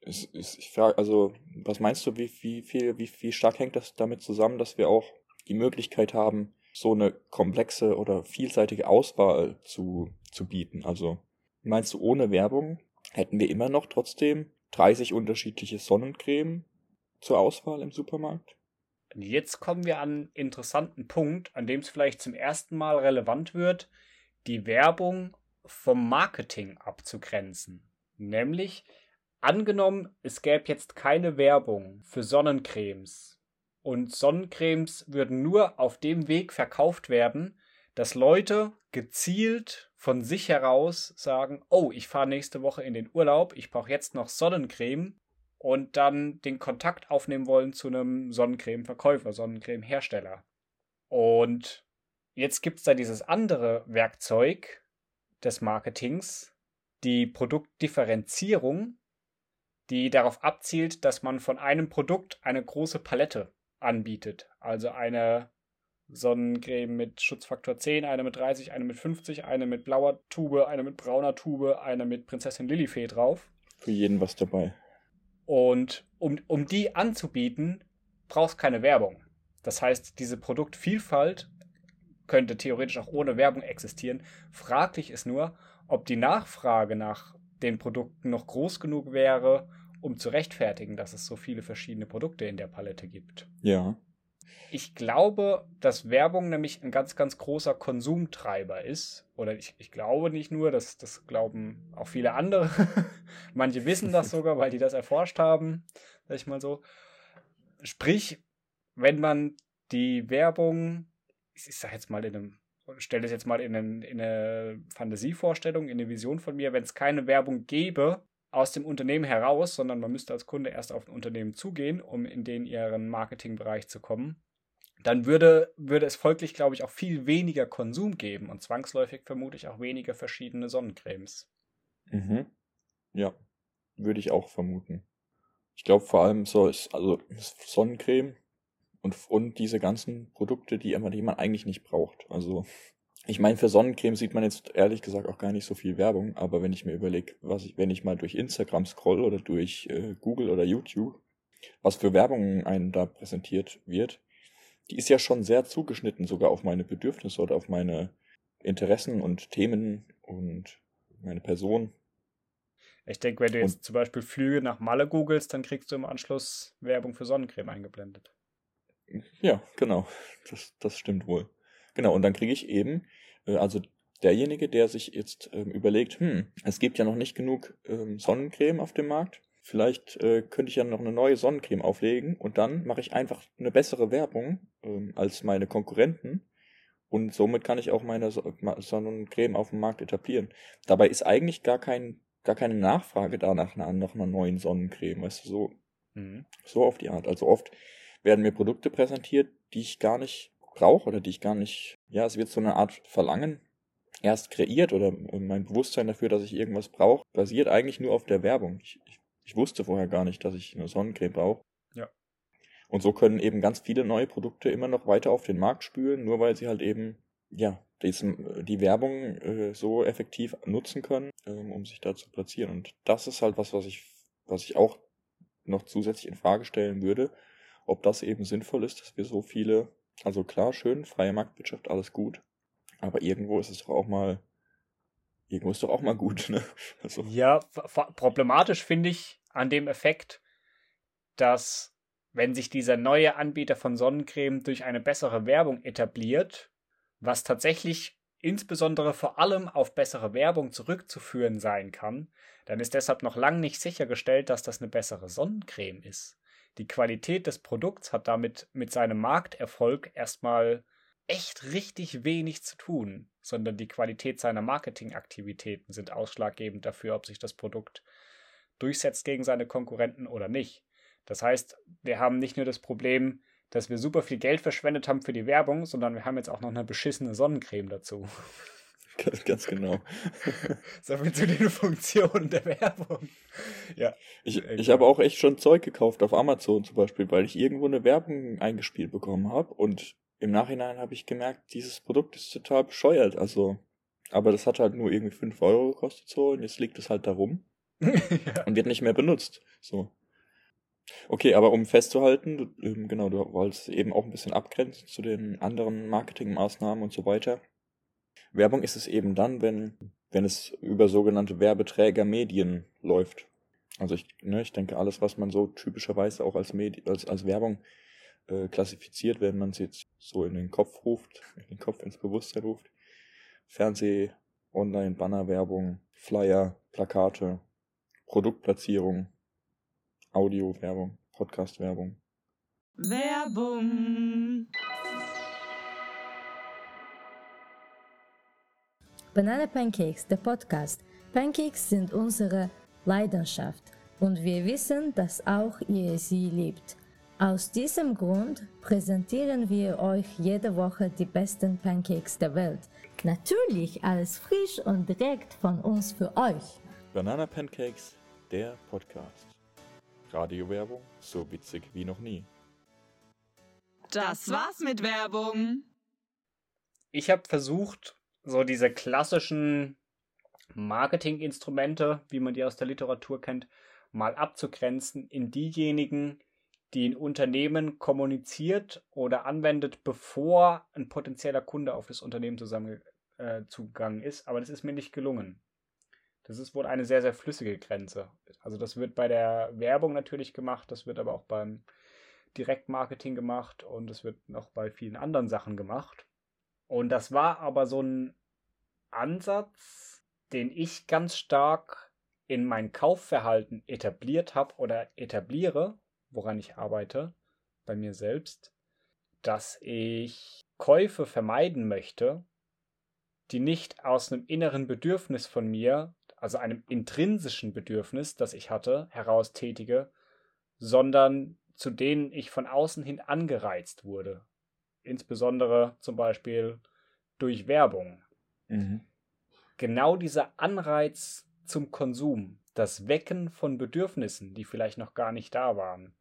Es, es, ich frage, also, was meinst du, wie, wie viel, wie, wie stark hängt das damit zusammen, dass wir auch die Möglichkeit haben, so eine komplexe oder vielseitige Auswahl zu, zu bieten? Also, meinst du, ohne Werbung hätten wir immer noch trotzdem 30 unterschiedliche Sonnencreme zur Auswahl im Supermarkt? Jetzt kommen wir an einen interessanten Punkt, an dem es vielleicht zum ersten Mal relevant wird, die Werbung vom Marketing abzugrenzen. Nämlich, angenommen, es gäbe jetzt keine Werbung für Sonnencremes und Sonnencremes würden nur auf dem Weg verkauft werden, dass Leute gezielt von sich heraus sagen, oh, ich fahre nächste Woche in den Urlaub, ich brauche jetzt noch Sonnencreme und dann den Kontakt aufnehmen wollen zu einem Sonnencreme-Verkäufer, Sonnencreme-Hersteller. Und jetzt gibt es da dieses andere Werkzeug des Marketings, die Produktdifferenzierung, die darauf abzielt, dass man von einem Produkt eine große Palette anbietet. Also eine Sonnencreme mit Schutzfaktor 10, eine mit 30, eine mit 50, eine mit blauer Tube, eine mit brauner Tube, eine mit Prinzessin Lilifee drauf. Für jeden was dabei. Und um, um die anzubieten, brauchst keine Werbung. Das heißt, diese Produktvielfalt könnte theoretisch auch ohne Werbung existieren. Fraglich ist nur, ob die Nachfrage nach den Produkten noch groß genug wäre, um zu rechtfertigen, dass es so viele verschiedene Produkte in der Palette gibt. Ja. Ich glaube, dass Werbung nämlich ein ganz, ganz großer Konsumtreiber ist. Oder ich, ich glaube nicht nur, das, das glauben auch viele andere. [laughs] Manche wissen das [laughs] sogar, weil die das erforscht haben, sag ich mal so. Sprich, wenn man die Werbung, ich, ich sag jetzt mal in einem, stelle es jetzt mal in, einen, in eine Fantasievorstellung, in eine Vision von mir, wenn es keine Werbung gäbe, aus dem Unternehmen heraus, sondern man müsste als Kunde erst auf ein Unternehmen zugehen, um in den ihren Marketingbereich zu kommen, dann würde, würde es folglich, glaube ich, auch viel weniger Konsum geben und zwangsläufig vermutlich auch weniger verschiedene Sonnencremes. Mhm. Ja. Würde ich auch vermuten. Ich glaube vor allem so ist, also Sonnencreme und, und diese ganzen Produkte, die, immer, die man eigentlich nicht braucht. Also ich meine, für Sonnencreme sieht man jetzt ehrlich gesagt auch gar nicht so viel Werbung, aber wenn ich mir überlege, was ich, wenn ich mal durch Instagram scroll oder durch äh, Google oder YouTube, was für Werbung einem da präsentiert wird, die ist ja schon sehr zugeschnitten sogar auf meine Bedürfnisse oder auf meine Interessen und Themen und meine Person. Ich denke, wenn du jetzt Und- zum Beispiel Flüge nach Malle googelst, dann kriegst du im Anschluss Werbung für Sonnencreme eingeblendet. Ja, genau. Das, das stimmt wohl. Genau, und dann kriege ich eben, äh, also derjenige, der sich jetzt ähm, überlegt, hm, es gibt ja noch nicht genug ähm, Sonnencreme auf dem Markt. Vielleicht äh, könnte ich ja noch eine neue Sonnencreme auflegen und dann mache ich einfach eine bessere Werbung ähm, als meine Konkurrenten und somit kann ich auch meine So- Sonnencreme auf dem Markt etablieren. Dabei ist eigentlich gar kein gar keine Nachfrage danach nach, nach einer neuen Sonnencreme, weißt du, so Mhm. so auf die Art. Also oft werden mir Produkte präsentiert, die ich gar nicht brauche oder die ich gar nicht, ja, es wird so eine Art Verlangen erst kreiert oder mein Bewusstsein dafür, dass ich irgendwas brauche, basiert eigentlich nur auf der Werbung. Ich, ich, ich wusste vorher gar nicht, dass ich eine Sonnencreme brauche. Ja. Und so können eben ganz viele neue Produkte immer noch weiter auf den Markt spülen, nur weil sie halt eben, ja, diesen, die Werbung äh, so effektiv nutzen können, ähm, um sich da zu platzieren. Und das ist halt was, was ich, was ich auch noch zusätzlich in Frage stellen würde, ob das eben sinnvoll ist, dass wir so viele, also klar, schön, freie Marktwirtschaft, alles gut, aber irgendwo ist es doch auch mal, irgendwo ist doch auch mal gut, [laughs] ne? Also. Ja, problematisch finde ich an dem Effekt, dass wenn sich dieser neue Anbieter von Sonnencreme durch eine bessere Werbung etabliert, was tatsächlich insbesondere vor allem auf bessere Werbung zurückzuführen sein kann, dann ist deshalb noch lange nicht sichergestellt, dass das eine bessere Sonnencreme ist. Die Qualität des Produkts hat damit mit seinem Markterfolg erstmal echt richtig wenig zu tun, sondern die Qualität seiner Marketingaktivitäten sind ausschlaggebend dafür, ob sich das Produkt durchsetzt gegen seine Konkurrenten oder nicht. Das heißt, wir haben nicht nur das Problem, dass wir super viel Geld verschwendet haben für die Werbung, sondern wir haben jetzt auch noch eine beschissene Sonnencreme dazu. Ganz, ganz genau. [laughs] so viel zu den Funktionen der Werbung. Ja. Ich, ich habe auch echt schon Zeug gekauft auf Amazon zum Beispiel, weil ich irgendwo eine Werbung eingespielt bekommen habe und im Nachhinein habe ich gemerkt, dieses Produkt ist total bescheuert. Also, aber das hat halt nur irgendwie 5 Euro gekostet so und jetzt liegt es halt da rum [laughs] ja. und wird nicht mehr benutzt. So. Okay, aber um festzuhalten, du, ähm, genau, du wolltest eben auch ein bisschen abgrenzen zu den anderen Marketingmaßnahmen und so weiter. Werbung ist es eben dann, wenn, wenn es über sogenannte Werbeträgermedien läuft. Also ich, ne, ich denke, alles, was man so typischerweise auch als, Medi als, als Werbung äh, klassifiziert, wenn man es jetzt so in den Kopf ruft, in den Kopf ins Bewusstsein ruft. Fernseh, Online, Bannerwerbung, Flyer, Plakate, Produktplatzierung, Audio-Werbung, Podcast-Werbung. Werbung. Banana Pancakes, der Podcast. Pancakes sind unsere Leidenschaft und wir wissen, dass auch ihr sie liebt. Aus diesem Grund präsentieren wir euch jede Woche die besten Pancakes der Welt. Natürlich alles frisch und direkt von uns für euch. Banana Pancakes, der Podcast. Radiowerbung, so witzig wie noch nie. Das war's mit Werbung. Ich habe versucht, so diese klassischen Marketinginstrumente, wie man die aus der Literatur kennt, mal abzugrenzen in diejenigen, die ein Unternehmen kommuniziert oder anwendet, bevor ein potenzieller Kunde auf das Unternehmen zusammengegangen äh, ist. Aber das ist mir nicht gelungen. Das ist wohl eine sehr, sehr flüssige Grenze. Also das wird bei der Werbung natürlich gemacht, das wird aber auch beim Direktmarketing gemacht und es wird noch bei vielen anderen Sachen gemacht. Und das war aber so ein Ansatz, den ich ganz stark in mein Kaufverhalten etabliert habe oder etabliere, woran ich arbeite, bei mir selbst, dass ich Käufe vermeiden möchte, die nicht aus einem inneren Bedürfnis von mir also einem intrinsischen Bedürfnis, das ich hatte, heraus tätige, sondern zu denen ich von außen hin angereizt wurde. Insbesondere zum Beispiel durch Werbung. Mhm. Genau dieser Anreiz zum Konsum, das Wecken von Bedürfnissen, die vielleicht noch gar nicht da waren,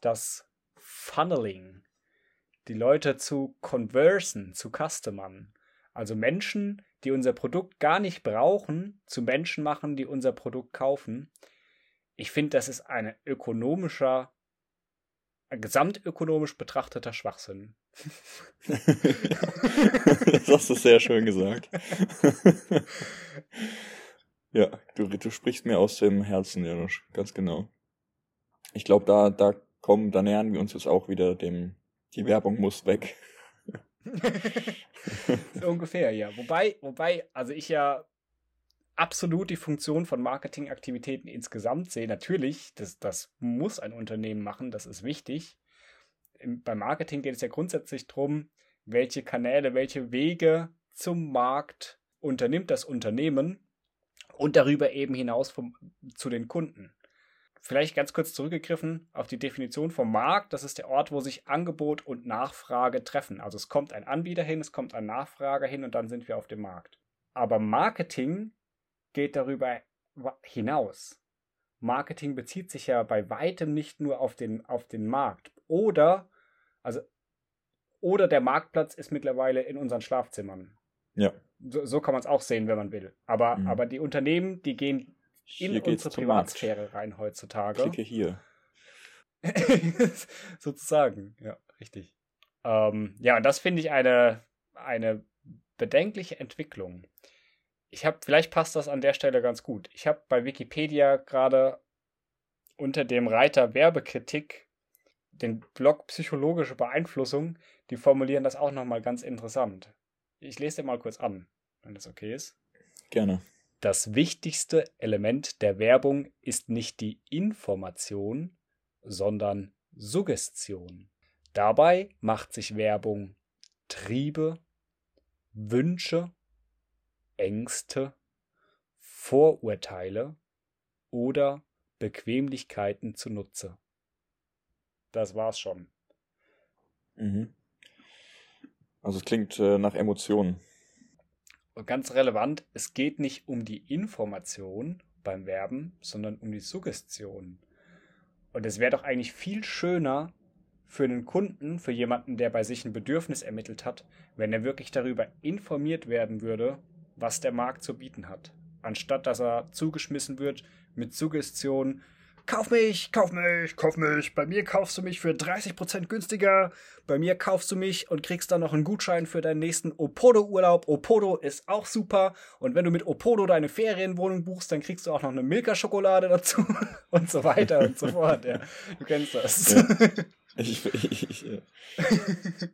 das Funneling, die Leute zu conversen, zu customern, also Menschen, die unser Produkt gar nicht brauchen, zu Menschen machen, die unser Produkt kaufen. Ich finde, das ist ein ökonomischer, gesamtökonomisch betrachteter Schwachsinn. [laughs] das hast du sehr schön gesagt. [laughs] ja, du, du sprichst mir aus dem Herzen, Janusz, ganz genau. Ich glaube, da, da kommen, da nähern wir uns jetzt auch wieder dem, die Werbung muss weg. [laughs] so ungefähr, ja. Wobei, wobei, also ich ja absolut die Funktion von Marketingaktivitäten insgesamt sehe. Natürlich, das, das muss ein Unternehmen machen, das ist wichtig. Im, beim Marketing geht es ja grundsätzlich darum, welche Kanäle, welche Wege zum Markt unternimmt das Unternehmen und darüber eben hinaus vom, zu den Kunden. vielleicht ganz kurz zurückgegriffen auf die Definition vom Markt. Das ist der Ort, wo sich Angebot und Nachfrage treffen. Also es kommt ein Anbieter hin, es kommt ein Nachfrager hin und dann sind wir auf dem Markt. Aber Marketing geht darüber hinaus. Marketing bezieht sich ja bei weitem nicht nur auf den, auf den Markt. Oder, also, oder der Marktplatz ist mittlerweile in unseren Schlafzimmern. Ja. So, so kann man es auch sehen, wenn man will. Aber, mhm. aber die Unternehmen, die gehen in hier unsere Privatsphäre rein heutzutage. Klicke hier. [laughs] Sozusagen, ja, richtig. Ähm, ja, und das finde ich eine, eine bedenkliche Entwicklung. Ich habe, vielleicht passt das an der Stelle ganz gut. Ich habe bei Wikipedia gerade unter dem Reiter Werbekritik den Blog Psychologische Beeinflussung. Die formulieren das auch nochmal ganz interessant. Ich lese dir mal kurz an, wenn das okay ist. Gerne. Das wichtigste Element der Werbung ist nicht die Information, sondern Suggestion. Dabei macht sich Werbung Triebe, Wünsche, Ängste, Vorurteile oder Bequemlichkeiten zunutze. Das war's schon. Mhm. Also es klingt äh, nach Emotionen. Und ganz relevant, es geht nicht um die Information beim Werben, sondern um die Suggestion. Und es wäre doch eigentlich viel schöner für einen Kunden, für jemanden, der bei sich ein Bedürfnis ermittelt hat, wenn er wirklich darüber informiert werden würde, was der Markt zu bieten hat. Anstatt dass er zugeschmissen wird mit Suggestionen, kauf mich, kauf mich, kauf mich. Bei mir kaufst du mich für 30% günstiger. Bei mir kaufst du mich und kriegst dann noch einen Gutschein für deinen nächsten Opodo-Urlaub. Opodo ist auch super. Und wenn du mit Opodo deine Ferienwohnung buchst, dann kriegst du auch noch eine Milka-Schokolade dazu [laughs] und so weiter und so fort. Ja, du kennst das. Ja, ich, ich, ich, ja. [laughs]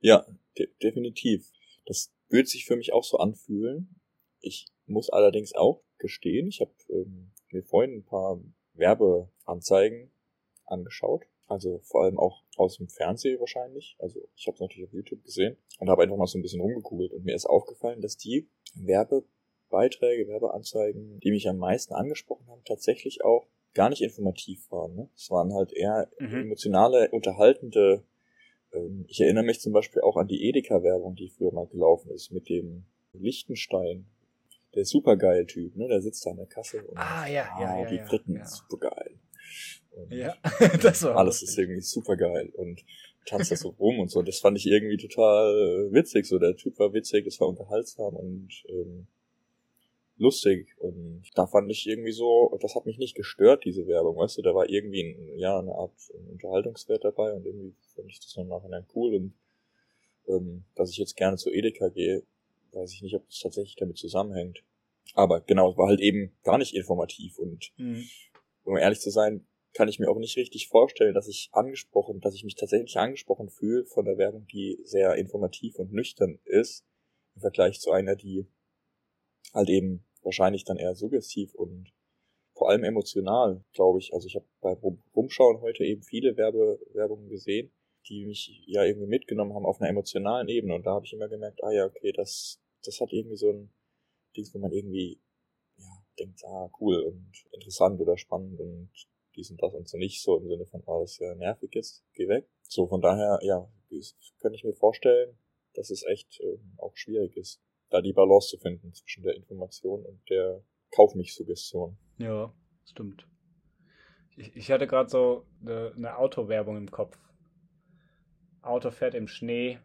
ja de definitiv. Das würde sich für mich auch so anfühlen. Ich muss allerdings auch gestehen, ich habe ähm, mir vorhin ein paar Werbeanzeigen angeschaut. Also vor allem auch aus dem Fernsehen wahrscheinlich. Also ich habe es natürlich auf YouTube gesehen und habe einfach mal so ein bisschen rumgegoogelt und mir ist aufgefallen, dass die Werbebeiträge, Werbeanzeigen, die mich am meisten angesprochen haben, tatsächlich auch gar nicht informativ waren. Ne? Es waren halt eher mhm. emotionale, unterhaltende. Ähm, ich erinnere mich zum Beispiel auch an die Edeka-Werbung, die früher mal gelaufen ist mit dem Lichtenstein der supergeil Typ, ne? Der sitzt da an der Kasse und ah, ja, ja, oh, ja, die ja, Fritten ja. supergeil. Und ja, [laughs] das war alles ist irgendwie supergeil und tanzt das so [laughs] rum und so. Das fand ich irgendwie total äh, witzig. So, der Typ war witzig, es war unterhaltsam und ähm, lustig. Und da fand ich irgendwie so, das hat mich nicht gestört, diese Werbung, weißt du, da war irgendwie ein, ja, eine Art Unterhaltungswert dabei und irgendwie fand ich das dann nachher cool und ähm, dass ich jetzt gerne zu Edeka gehe, weiß ich nicht, ob das tatsächlich damit zusammenhängt. Aber genau, es war halt eben gar nicht informativ und mhm. um ehrlich zu sein, kann ich mir auch nicht richtig vorstellen, dass ich angesprochen, dass ich mich tatsächlich angesprochen fühle von der Werbung, die sehr informativ und nüchtern ist, im Vergleich zu einer, die halt eben wahrscheinlich dann eher suggestiv und vor allem emotional, glaube ich. Also ich habe bei Rumschauen heute eben viele Werbe Werbungen gesehen, die mich ja irgendwie mitgenommen haben auf einer emotionalen Ebene. Und da habe ich immer gemerkt, ah ja, okay, das, das hat irgendwie so ein Ding, wo man irgendwie ja, denkt, ah, cool und interessant oder spannend und dies und das und so nicht so im Sinne von, ah, das ja nervig ist, geh weg. So, von daher, ja, könnte ich mir vorstellen, dass es echt äh, auch schwierig ist, da die Balance zu finden zwischen der Information und der Kauf mich Suggestion. Ja, stimmt. Ich, ich hatte gerade so eine, eine Autowerbung im Kopf. Auto fährt im Schnee,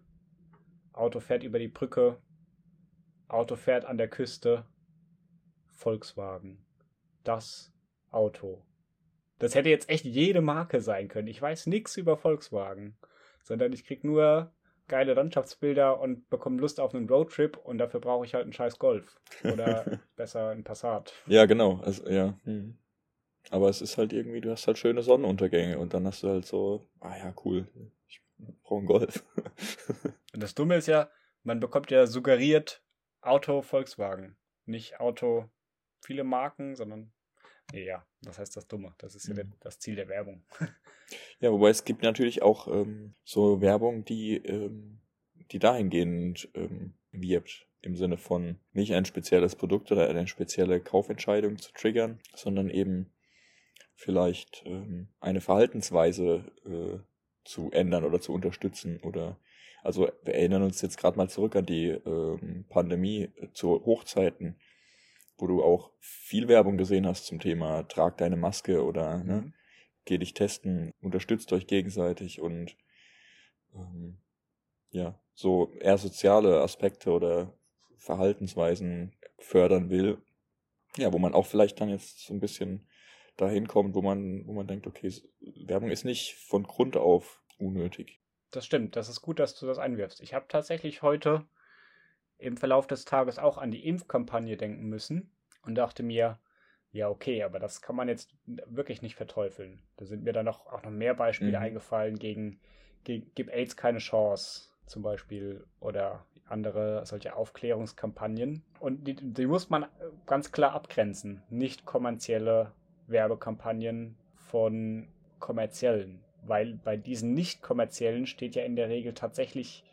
Auto fährt über die Brücke, Auto fährt an der Küste, Volkswagen. Das Auto. Das hätte jetzt echt jede Marke sein können. Ich weiß nichts über Volkswagen, sondern ich krieg nur geile Landschaftsbilder und bekomme Lust auf einen Roadtrip und dafür brauche ich halt einen scheiß Golf. Oder [laughs] besser einen Passat. Ja, genau. Also, ja. Mhm. Aber es ist halt irgendwie, du hast halt schöne Sonnenuntergänge und dann hast du halt so, ah ja, cool. Ich brauche einen Golf. [laughs] und das Dumme ist ja, man bekommt ja suggeriert Auto Volkswagen. Nicht Auto viele Marken, sondern ja, was heißt das Dumme? Das ist ja mhm. das Ziel der Werbung. [laughs] Ja, wobei es gibt natürlich auch ähm, so Werbung, die, ähm, die dahingehend ähm, wirbt. Im Sinne von nicht ein spezielles Produkt oder eine spezielle Kaufentscheidung zu triggern, sondern eben vielleicht ähm, eine Verhaltensweise äh, zu ändern oder zu unterstützen oder also wir erinnern uns jetzt gerade mal zurück an die ähm, Pandemie äh, zu Hochzeiten, wo du auch viel Werbung gesehen hast zum Thema trag deine Maske oder ne, Mhm. geh dich testen, unterstützt euch gegenseitig und ähm, ja, so eher soziale Aspekte oder Verhaltensweisen fördern will. Ja, wo man auch vielleicht dann jetzt so ein bisschen dahin kommt, wo man, wo man denkt, okay, Werbung ist nicht von Grund auf unnötig. Das stimmt, das ist gut, dass du das einwirfst. Ich habe tatsächlich heute im Verlauf des Tages auch an die Impfkampagne denken müssen und dachte mir, ja, okay, aber das kann man jetzt wirklich nicht verteufeln. Da sind mir dann noch, auch noch mehr Beispiele Mhm. eingefallen gegen, gegen Gib AIDS keine Chance zum Beispiel oder andere solche Aufklärungskampagnen. Und die, die muss man ganz klar abgrenzen. Nicht kommerzielle Werbekampagnen von kommerziellen. Weil bei diesen nicht kommerziellen steht ja in der Regel tatsächlich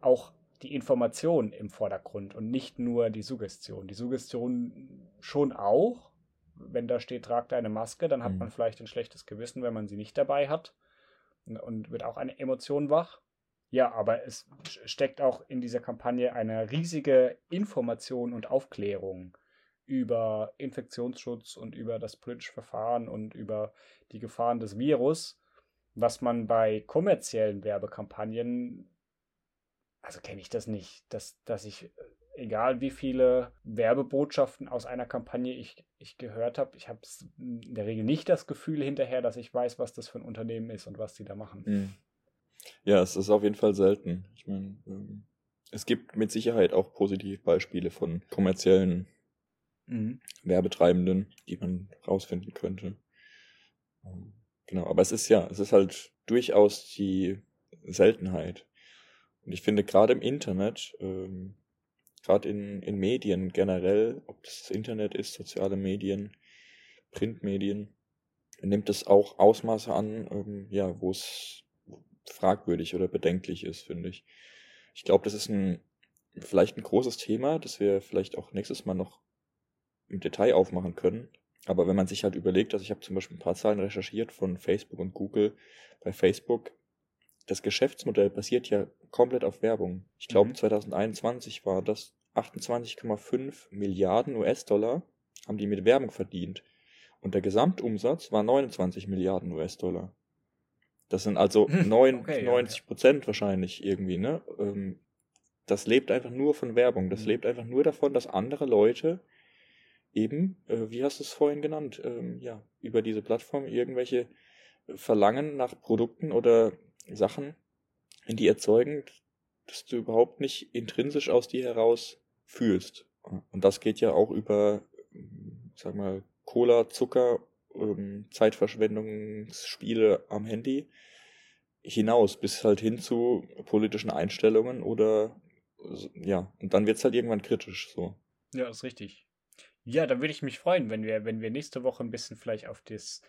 auch die Information im Vordergrund und nicht nur die Suggestion. Die Suggestion schon auch. Wenn da steht, trag deine Maske, dann hat Mhm. man vielleicht ein schlechtes Gewissen, wenn man sie nicht dabei hat. Und- Und wird auch eine Emotion wach. Ja, aber es steckt auch in dieser Kampagne eine riesige Information und Aufklärung über Infektionsschutz und über das politische Verfahren und über die Gefahren des Virus, was man bei kommerziellen Werbekampagnen, also kenne ich das nicht, dass, dass ich, äh, egal wie viele Werbebotschaften aus einer Kampagne ich, ich gehört habe, ich habe in der Regel nicht das Gefühl hinterher, dass ich weiß, was das für ein Unternehmen ist und was die da machen. Mhm. Ja, es ist auf jeden Fall selten. Ich meine, ähm, es gibt mit Sicherheit auch positive Beispiele von kommerziellen Mhm. Werbetreibenden, die man rausfinden könnte. Ähm, Genau, aber es ist ja, es ist halt durchaus die Seltenheit. Und ich finde gerade im Internet, ähm, gerade in, in Medien generell, ob das, Internet ist, soziale Medien, Printmedien, nimmt es auch Ausmaße an, ähm, ja, wo es fragwürdig oder bedenklich ist, finde ich. Ich glaube, das ist ein vielleicht ein großes Thema, das wir vielleicht auch nächstes Mal noch im Detail aufmachen können. Aber wenn man sich halt überlegt, also ich habe zum Beispiel ein paar Zahlen recherchiert von Facebook und Google. Bei Facebook, das Geschäftsmodell basiert ja komplett auf Werbung. Ich glaube, Mhm. 2021 war das 28,5 Milliarden US-Dollar, haben die mit Werbung verdient. Und der Gesamtumsatz war 29 Milliarden US-Dollar. Das sind also Hm, neun- okay, ja, 90 Prozent wahrscheinlich irgendwie, ne? Ähm, das lebt einfach nur von Werbung. Das Mhm. lebt einfach nur davon, dass andere Leute eben, äh, wie hast du es vorhin genannt, ähm, ja, über diese Plattform irgendwelche Verlangen nach Produkten oder Sachen in die erzeugen, dass du überhaupt nicht intrinsisch aus dir heraus fühlst. Und das geht ja auch über, sag mal, Cola, Zucker, ähm, Zeitverschwendungsspiele am Handy hinaus, bis halt hin zu politischen Einstellungen oder ja, und dann wird's halt irgendwann kritisch so. Ja, ist richtig. Ja, dann würde ich mich freuen, wenn wir, wenn wir nächste Woche ein bisschen vielleicht auf das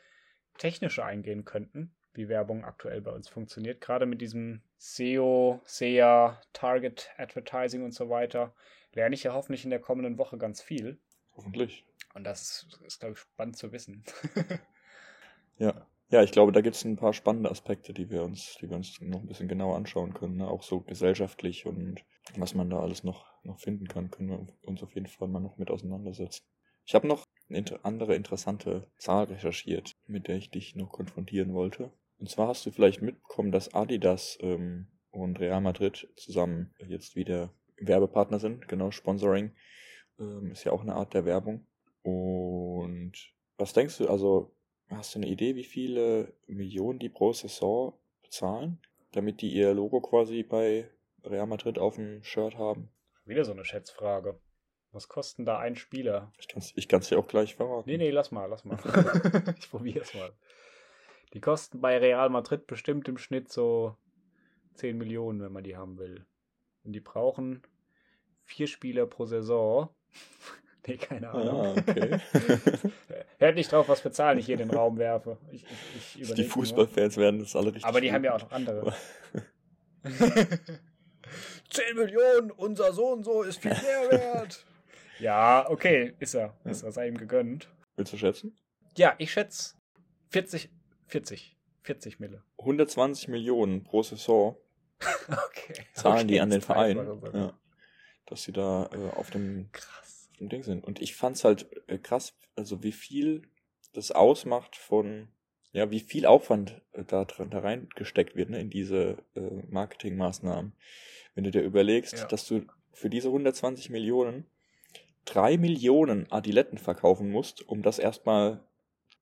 Technische eingehen könnten, wie Werbung aktuell bei uns funktioniert. Gerade mit diesem SEO, SEA, Target Advertising und so weiter, lerne ich ja hoffentlich in der kommenden Woche ganz viel. Hoffentlich. Und das ist, ist glaube ich, spannend zu wissen. [laughs] Ja. Ja, ich glaube, da gibt's ein paar spannende Aspekte, die wir uns, die wir uns noch ein bisschen genauer anschauen können, ne? auch so gesellschaftlich und was man da alles noch, noch finden kann, können wir uns auf jeden Fall mal noch mit auseinandersetzen. Ich habe noch eine andere interessante Zahl recherchiert, mit der ich dich noch konfrontieren wollte. Und zwar hast du vielleicht mitbekommen, dass Adidas ähm, und Real Madrid zusammen jetzt wieder Werbepartner sind, genau, Sponsoring ähm, ist ja auch eine Art der Werbung. Und was denkst du, also Hast du eine Idee, wie viele Millionen die pro Saison bezahlen, damit die ihr Logo quasi bei Real Madrid auf dem Shirt haben? Wieder so eine Schätzfrage. Was kosten da ein Spieler? Ich kann es ich kann's dir auch gleich verraten. Nee, nee, lass mal, lass mal. [laughs] ich probiere es mal. Die kosten bei Real Madrid bestimmt im Schnitt so 10 Millionen, wenn man die haben will. Und die brauchen vier Spieler pro Saison. [laughs] nee, keine Ahnung. Ah, okay. [laughs] Hört nicht drauf, was für Zahlen ich hier in den Raum werfe. Ich, ich, ich die. Fußballfans werden das alle richtig. Aber die haben ja auch noch andere. [laughs] 10 Millionen, unser so und so ist viel mehr wert. ja, okay, ist er. Ist er, sei ihm gegönnt. Willst du schätzen? Ja, ich schätze 40, 40, 40 Mille. 120 Millionen pro Saison [laughs] Okay. zahlen okay, die an den Verein, ja, dass sie da äh, auf dem Krass. auf dem Ding sind. Und ich fand's halt äh, krass, also wie viel das ausmacht von, ja, wie viel Aufwand äh, da drin da reingesteckt wird, ne, in diese äh, Marketingmaßnahmen. Wenn du dir überlegst, Ja. dass du für diese 120 Millionen drei Millionen Adiletten verkaufen musst, um das erstmal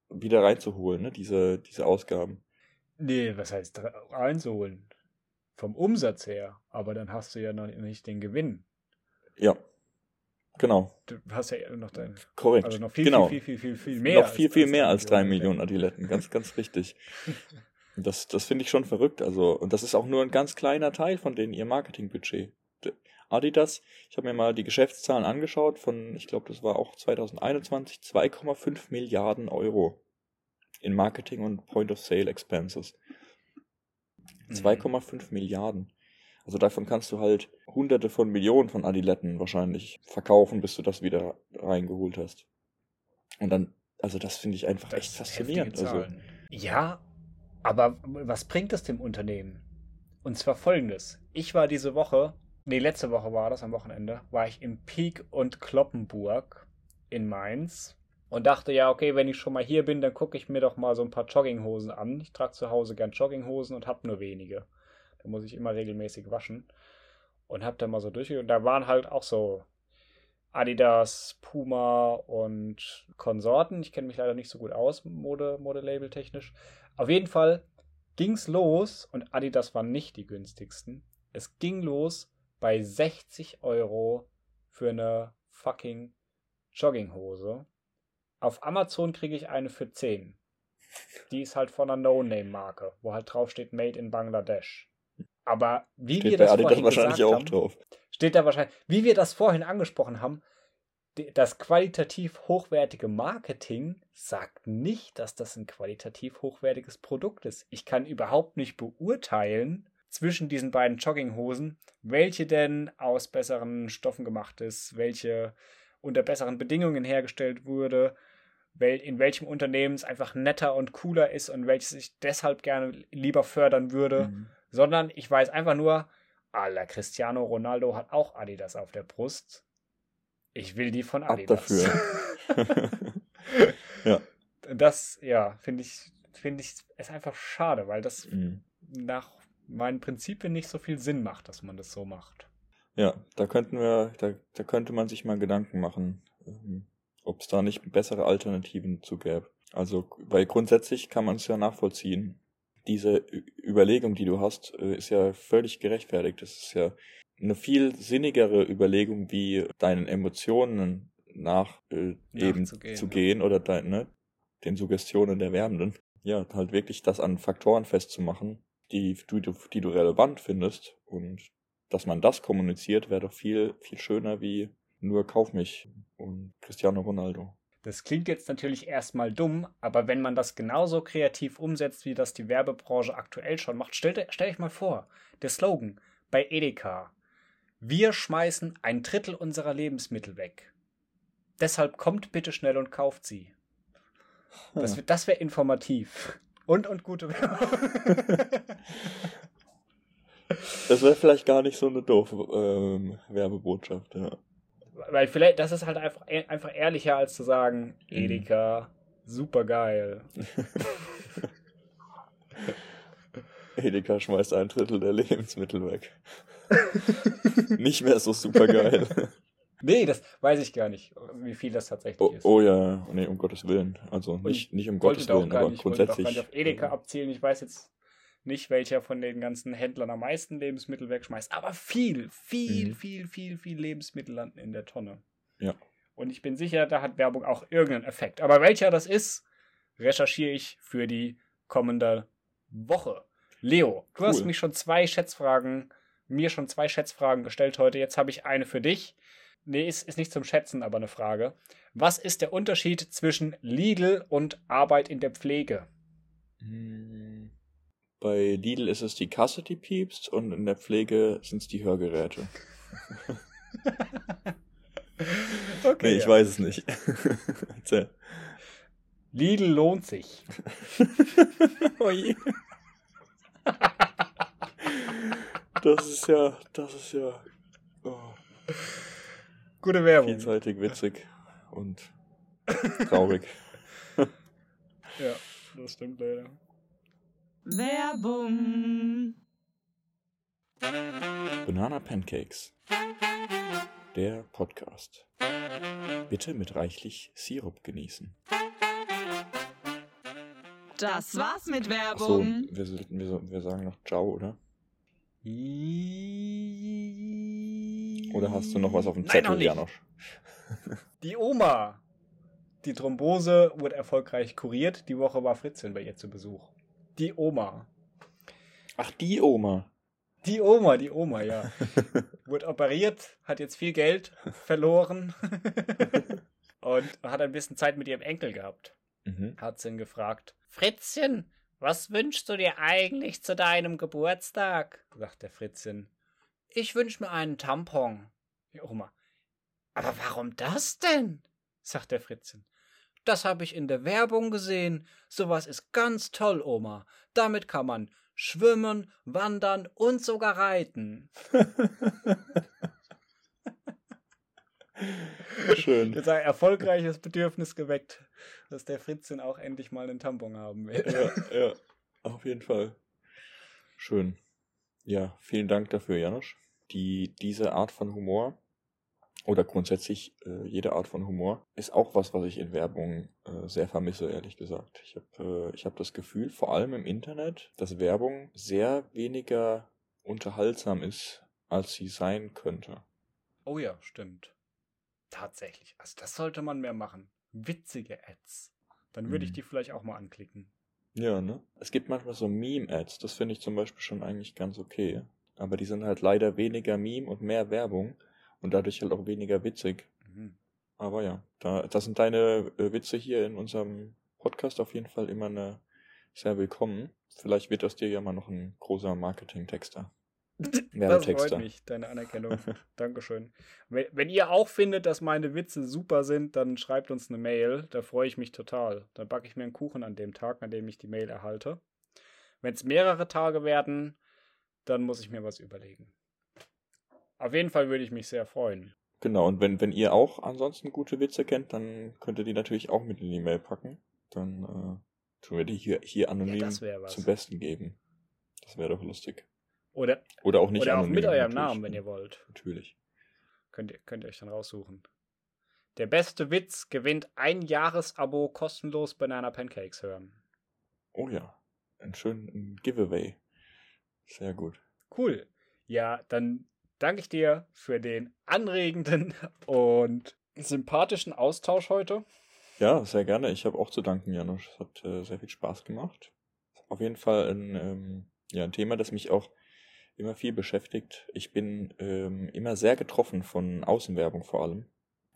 wieder reinzuholen, ne, diese, diese Ausgaben. Nee, was heißt reinzuholen? Vom Umsatz her. Aber dann hast du ja noch nicht den Gewinn. Ja. Genau. Du hast ja noch dein. Korrekt. Also noch viel, genau. viel, viel, viel, viel, viel mehr. noch viel, viel mehr als drei Millionen Millionen. Adiletten. Ganz, ganz richtig. [laughs] Das, das finde ich schon verrückt. Also, und das ist auch nur ein ganz kleiner Teil von denen ihr Marketingbudget. Adidas, ich habe mir mal die Geschäftszahlen angeschaut von, ich glaube, das war auch 2021, 2,5 Milliarden Euro in Marketing und Point of Sale Expenses. Mhm. 2,5 Milliarden. Also davon kannst du halt hunderte von Millionen von Adiletten wahrscheinlich verkaufen, bis du das wieder reingeholt hast. Und dann, also das finde ich einfach Das echt faszinierend. Also. Ja, aber was bringt es dem Unternehmen? Und zwar folgendes. Ich war diese Woche, nee, letzte Woche war das, am Wochenende, war ich im Peak und Kloppenburg in Mainz und dachte, ja, okay, wenn ich schon mal hier bin, dann gucke ich mir doch mal so ein paar Jogginghosen an. Ich trage zu Hause gern Jogginghosen und habe nur wenige. Da muss ich immer regelmäßig waschen. Und habe da mal so durch. Und da waren halt auch so Adidas, Puma und Konsorten. Ich kenne mich leider nicht so gut aus, Mode, Modelabel technisch. Auf jeden Fall ging's los und Adidas waren nicht die günstigsten. Es ging los bei 60 Euro für eine fucking Jogginghose. Auf Amazon kriege ich eine für 10. Die ist halt von einer No-Name-Marke, wo halt drauf steht Made in Bangladesch. Aber wie wir steht bei das vorhin wahrscheinlich gesagt haben, drauf. steht da wahrscheinlich, wie wir das vorhin angesprochen haben, das qualitativ hochwertige Marketing sagt nicht, dass das ein qualitativ hochwertiges Produkt ist. Ich kann überhaupt nicht beurteilen zwischen diesen beiden Jogginghosen, welche denn aus besseren Stoffen gemacht ist, welche unter besseren Bedingungen hergestellt wurde, in welchem Unternehmen es einfach netter und cooler ist und welches ich deshalb gerne lieber fördern würde Mhm. sondern ich weiß einfach nur, aller Cristiano Ronaldo hat auch Adidas auf der Brust. Ich will die von Ab Adidas. dafür. [laughs] ja. Das, ja, finde ich, finde ich, ist einfach schade, weil das Mhm. nach meinen Prinzipien nicht so viel Sinn macht, dass man das so macht. Ja, da könnten wir, da, da könnte man sich mal Gedanken machen, ähm, ob es da nicht bessere Alternativen zu gäbe. Also, weil grundsätzlich kann man es ja nachvollziehen. Diese Überlegung, die du hast, äh, ist ja völlig gerechtfertigt. Das ist ja eine viel sinnigere Überlegung, wie deinen Emotionen nach äh, eben zu ja. gehen oder dein, ne, den Suggestionen der Werbenden. Ja, halt wirklich das an Faktoren festzumachen, die, die, du, die du relevant findest und dass man das kommuniziert, wäre doch viel, viel schöner wie nur Kauf mich und Cristiano Ronaldo. Das klingt jetzt natürlich erstmal dumm, aber wenn man das genauso kreativ umsetzt, wie das die Werbebranche aktuell schon macht, stellt stell euch mal vor, der Slogan bei Edeka. Wir schmeißen ein Drittel unserer Lebensmittel weg. Deshalb kommt bitte schnell und kauft sie. Das, Hm. das wäre informativ. Und, und gute Werbung. [laughs] Das wäre vielleicht gar nicht so eine doofe ähm, Werbebotschaft, ja. Weil vielleicht, das ist halt einfach, einfach ehrlicher, als zu sagen, Mhm. Edeka, super geil. Edeka schmeißt ein Drittel der Lebensmittel weg. [laughs] nicht mehr so super geil. [laughs] Nee, das weiß ich gar nicht, wie viel das tatsächlich Oh, ist. oh ja, nee, um Gottes Willen. Also nicht, nicht um Gottes Willen, aber nicht, wollte da auch grundsätzlich. gar nicht auf Edeka abzielen. Ich weiß jetzt nicht, welcher von den ganzen Händlern am meisten Lebensmittel wegschmeißt, aber viel, viel, Mhm. viel, viel, viel Lebensmittel landen in der Tonne. Ja. Und ich bin sicher, da hat Werbung auch irgendeinen Effekt. Aber welcher das ist, recherchiere ich für die kommende Woche. Leo, du Cool. hast mich schon zwei Schätzfragen, mir schon zwei Schätzfragen gestellt heute. Jetzt habe ich eine für dich. Nee, ist, ist nicht zum Schätzen, aber eine Frage. Was ist der Unterschied zwischen Lidl und Arbeit in der Pflege? Hm, Bei Lidl ist es die Kasse, die piepst, und in der Pflege sind es die Hörgeräte. [laughs] Okay. Nee, ich ja. weiß es nicht. [laughs] Lidl lohnt sich. [laughs] Das ist ja, das ist ja oh, Gute Werbung. vielseitig witzig und traurig. [laughs] [laughs] Ja, das stimmt leider. Werbung. Banana Pancakes. Der Podcast. Bitte mit reichlich Sirup genießen. Das war's mit Werbung. wir, sollten- wir, so- wir sagen noch Ciao, oder? Oder hast du noch was auf dem Zettel. Janosch? [laughs] Die Oma. Die Thrombose wurde erfolgreich kuriert. Die Woche war Fritzchen bei ihr zu Besuch. Die Oma. Ach, die Oma. Die Oma, die Oma, ja. [laughs] wurde operiert, hat jetzt viel Geld verloren [laughs] und hat ein bisschen Zeit mit ihrem Enkel gehabt. Mhm. Hat sie ihn gefragt. Fritzchen, was wünschst du dir eigentlich zu deinem Geburtstag? sagt der Fritzchen. Ich wünsch mir einen Tampon. Die Oma. Aber warum das denn? sagt der Fritzchen. Das habe ich in der Werbung gesehen. Sowas ist ganz toll, Oma. Damit kann man schwimmen, wandern und sogar reiten. [laughs] Schön. Jetzt ein erfolgreiches Bedürfnis geweckt, dass der Fritzchen auch endlich mal einen Tampon haben will. Ja, ja, auf jeden Fall. Schön. Ja, vielen Dank dafür, Janosch. Die, diese Art von Humor oder grundsätzlich äh, jede Art von Humor ist auch was, was ich in Werbung äh, sehr vermisse, ehrlich gesagt. Ich habe äh, ich hab das Gefühl, vor allem im Internet, dass Werbung sehr weniger unterhaltsam ist, als sie sein könnte. Oh ja, stimmt. Tatsächlich. Also das sollte man mehr machen. Witzige Ads. Dann würde ich Mhm. die vielleicht auch mal anklicken. Ja, ne? Es gibt manchmal so Meme-Ads, das finde ich zum Beispiel schon eigentlich ganz okay. Aber die sind halt leider weniger Meme und mehr Werbung und dadurch halt auch weniger witzig. Mhm. Aber ja, da, da sind deine äh, Witze hier in unserem Podcast auf jeden Fall immer eine, sehr willkommen. Vielleicht wird aus dir ja mal noch ein großer Marketing-Texter. [laughs] Das freut mich, deine Anerkennung. [laughs] Dankeschön. Wenn, wenn ihr auch findet, dass meine Witze super sind, dann schreibt uns eine Mail. Da freue ich mich total. Dann backe ich mir einen Kuchen an dem Tag, an dem ich die Mail erhalte. Wenn es mehrere Tage werden, dann muss ich mir was überlegen. Auf jeden Fall würde ich mich sehr freuen. Genau, und wenn, wenn ihr auch ansonsten gute Witze kennt, dann könnt ihr die natürlich auch mit in die Mail packen. Dann äh, tun wir die hier, hier anonym was. zum Besten geben. Das wäre doch lustig. Oder, Oder auch nicht oder auch anonym. mit eurem. Namen, wenn ihr wollt. Natürlich. Könnt ihr, könnt ihr euch dann raussuchen. Der beste Witz gewinnt ein Jahresabo kostenlos Banana Pancakes hören. Oh ja, ein schönen Giveaway. Sehr gut. Cool. Ja, dann danke ich dir für den anregenden [laughs] und sympathischen Austausch heute. Ja, sehr gerne. Ich habe auch zu danken, Janusz. Es hat äh, sehr viel Spaß gemacht. Auf jeden Fall ein, ähm, ja, ein Thema, das mich auch immer viel beschäftigt. Ich bin ähm, immer sehr getroffen von Außenwerbung vor allem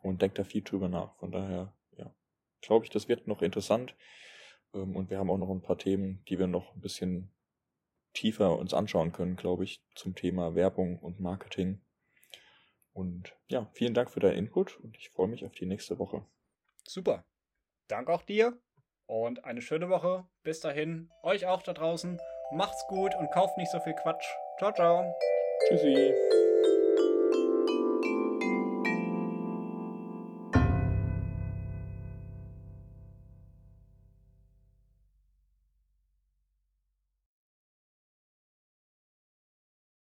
und denke da viel drüber nach. Von daher, ja, glaube ich, das wird noch interessant. Ähm, und wir haben auch noch ein paar Themen, die wir noch ein bisschen tiefer uns anschauen können, glaube ich, zum Thema Werbung und Marketing. Und ja, vielen Dank für deinen Input und ich freue mich auf die nächste Woche. Super. Danke auch dir und eine schöne Woche. Bis dahin, euch auch da draußen. Macht's gut und kauft nicht so viel Quatsch. Ciao, ciao. Tschüssi.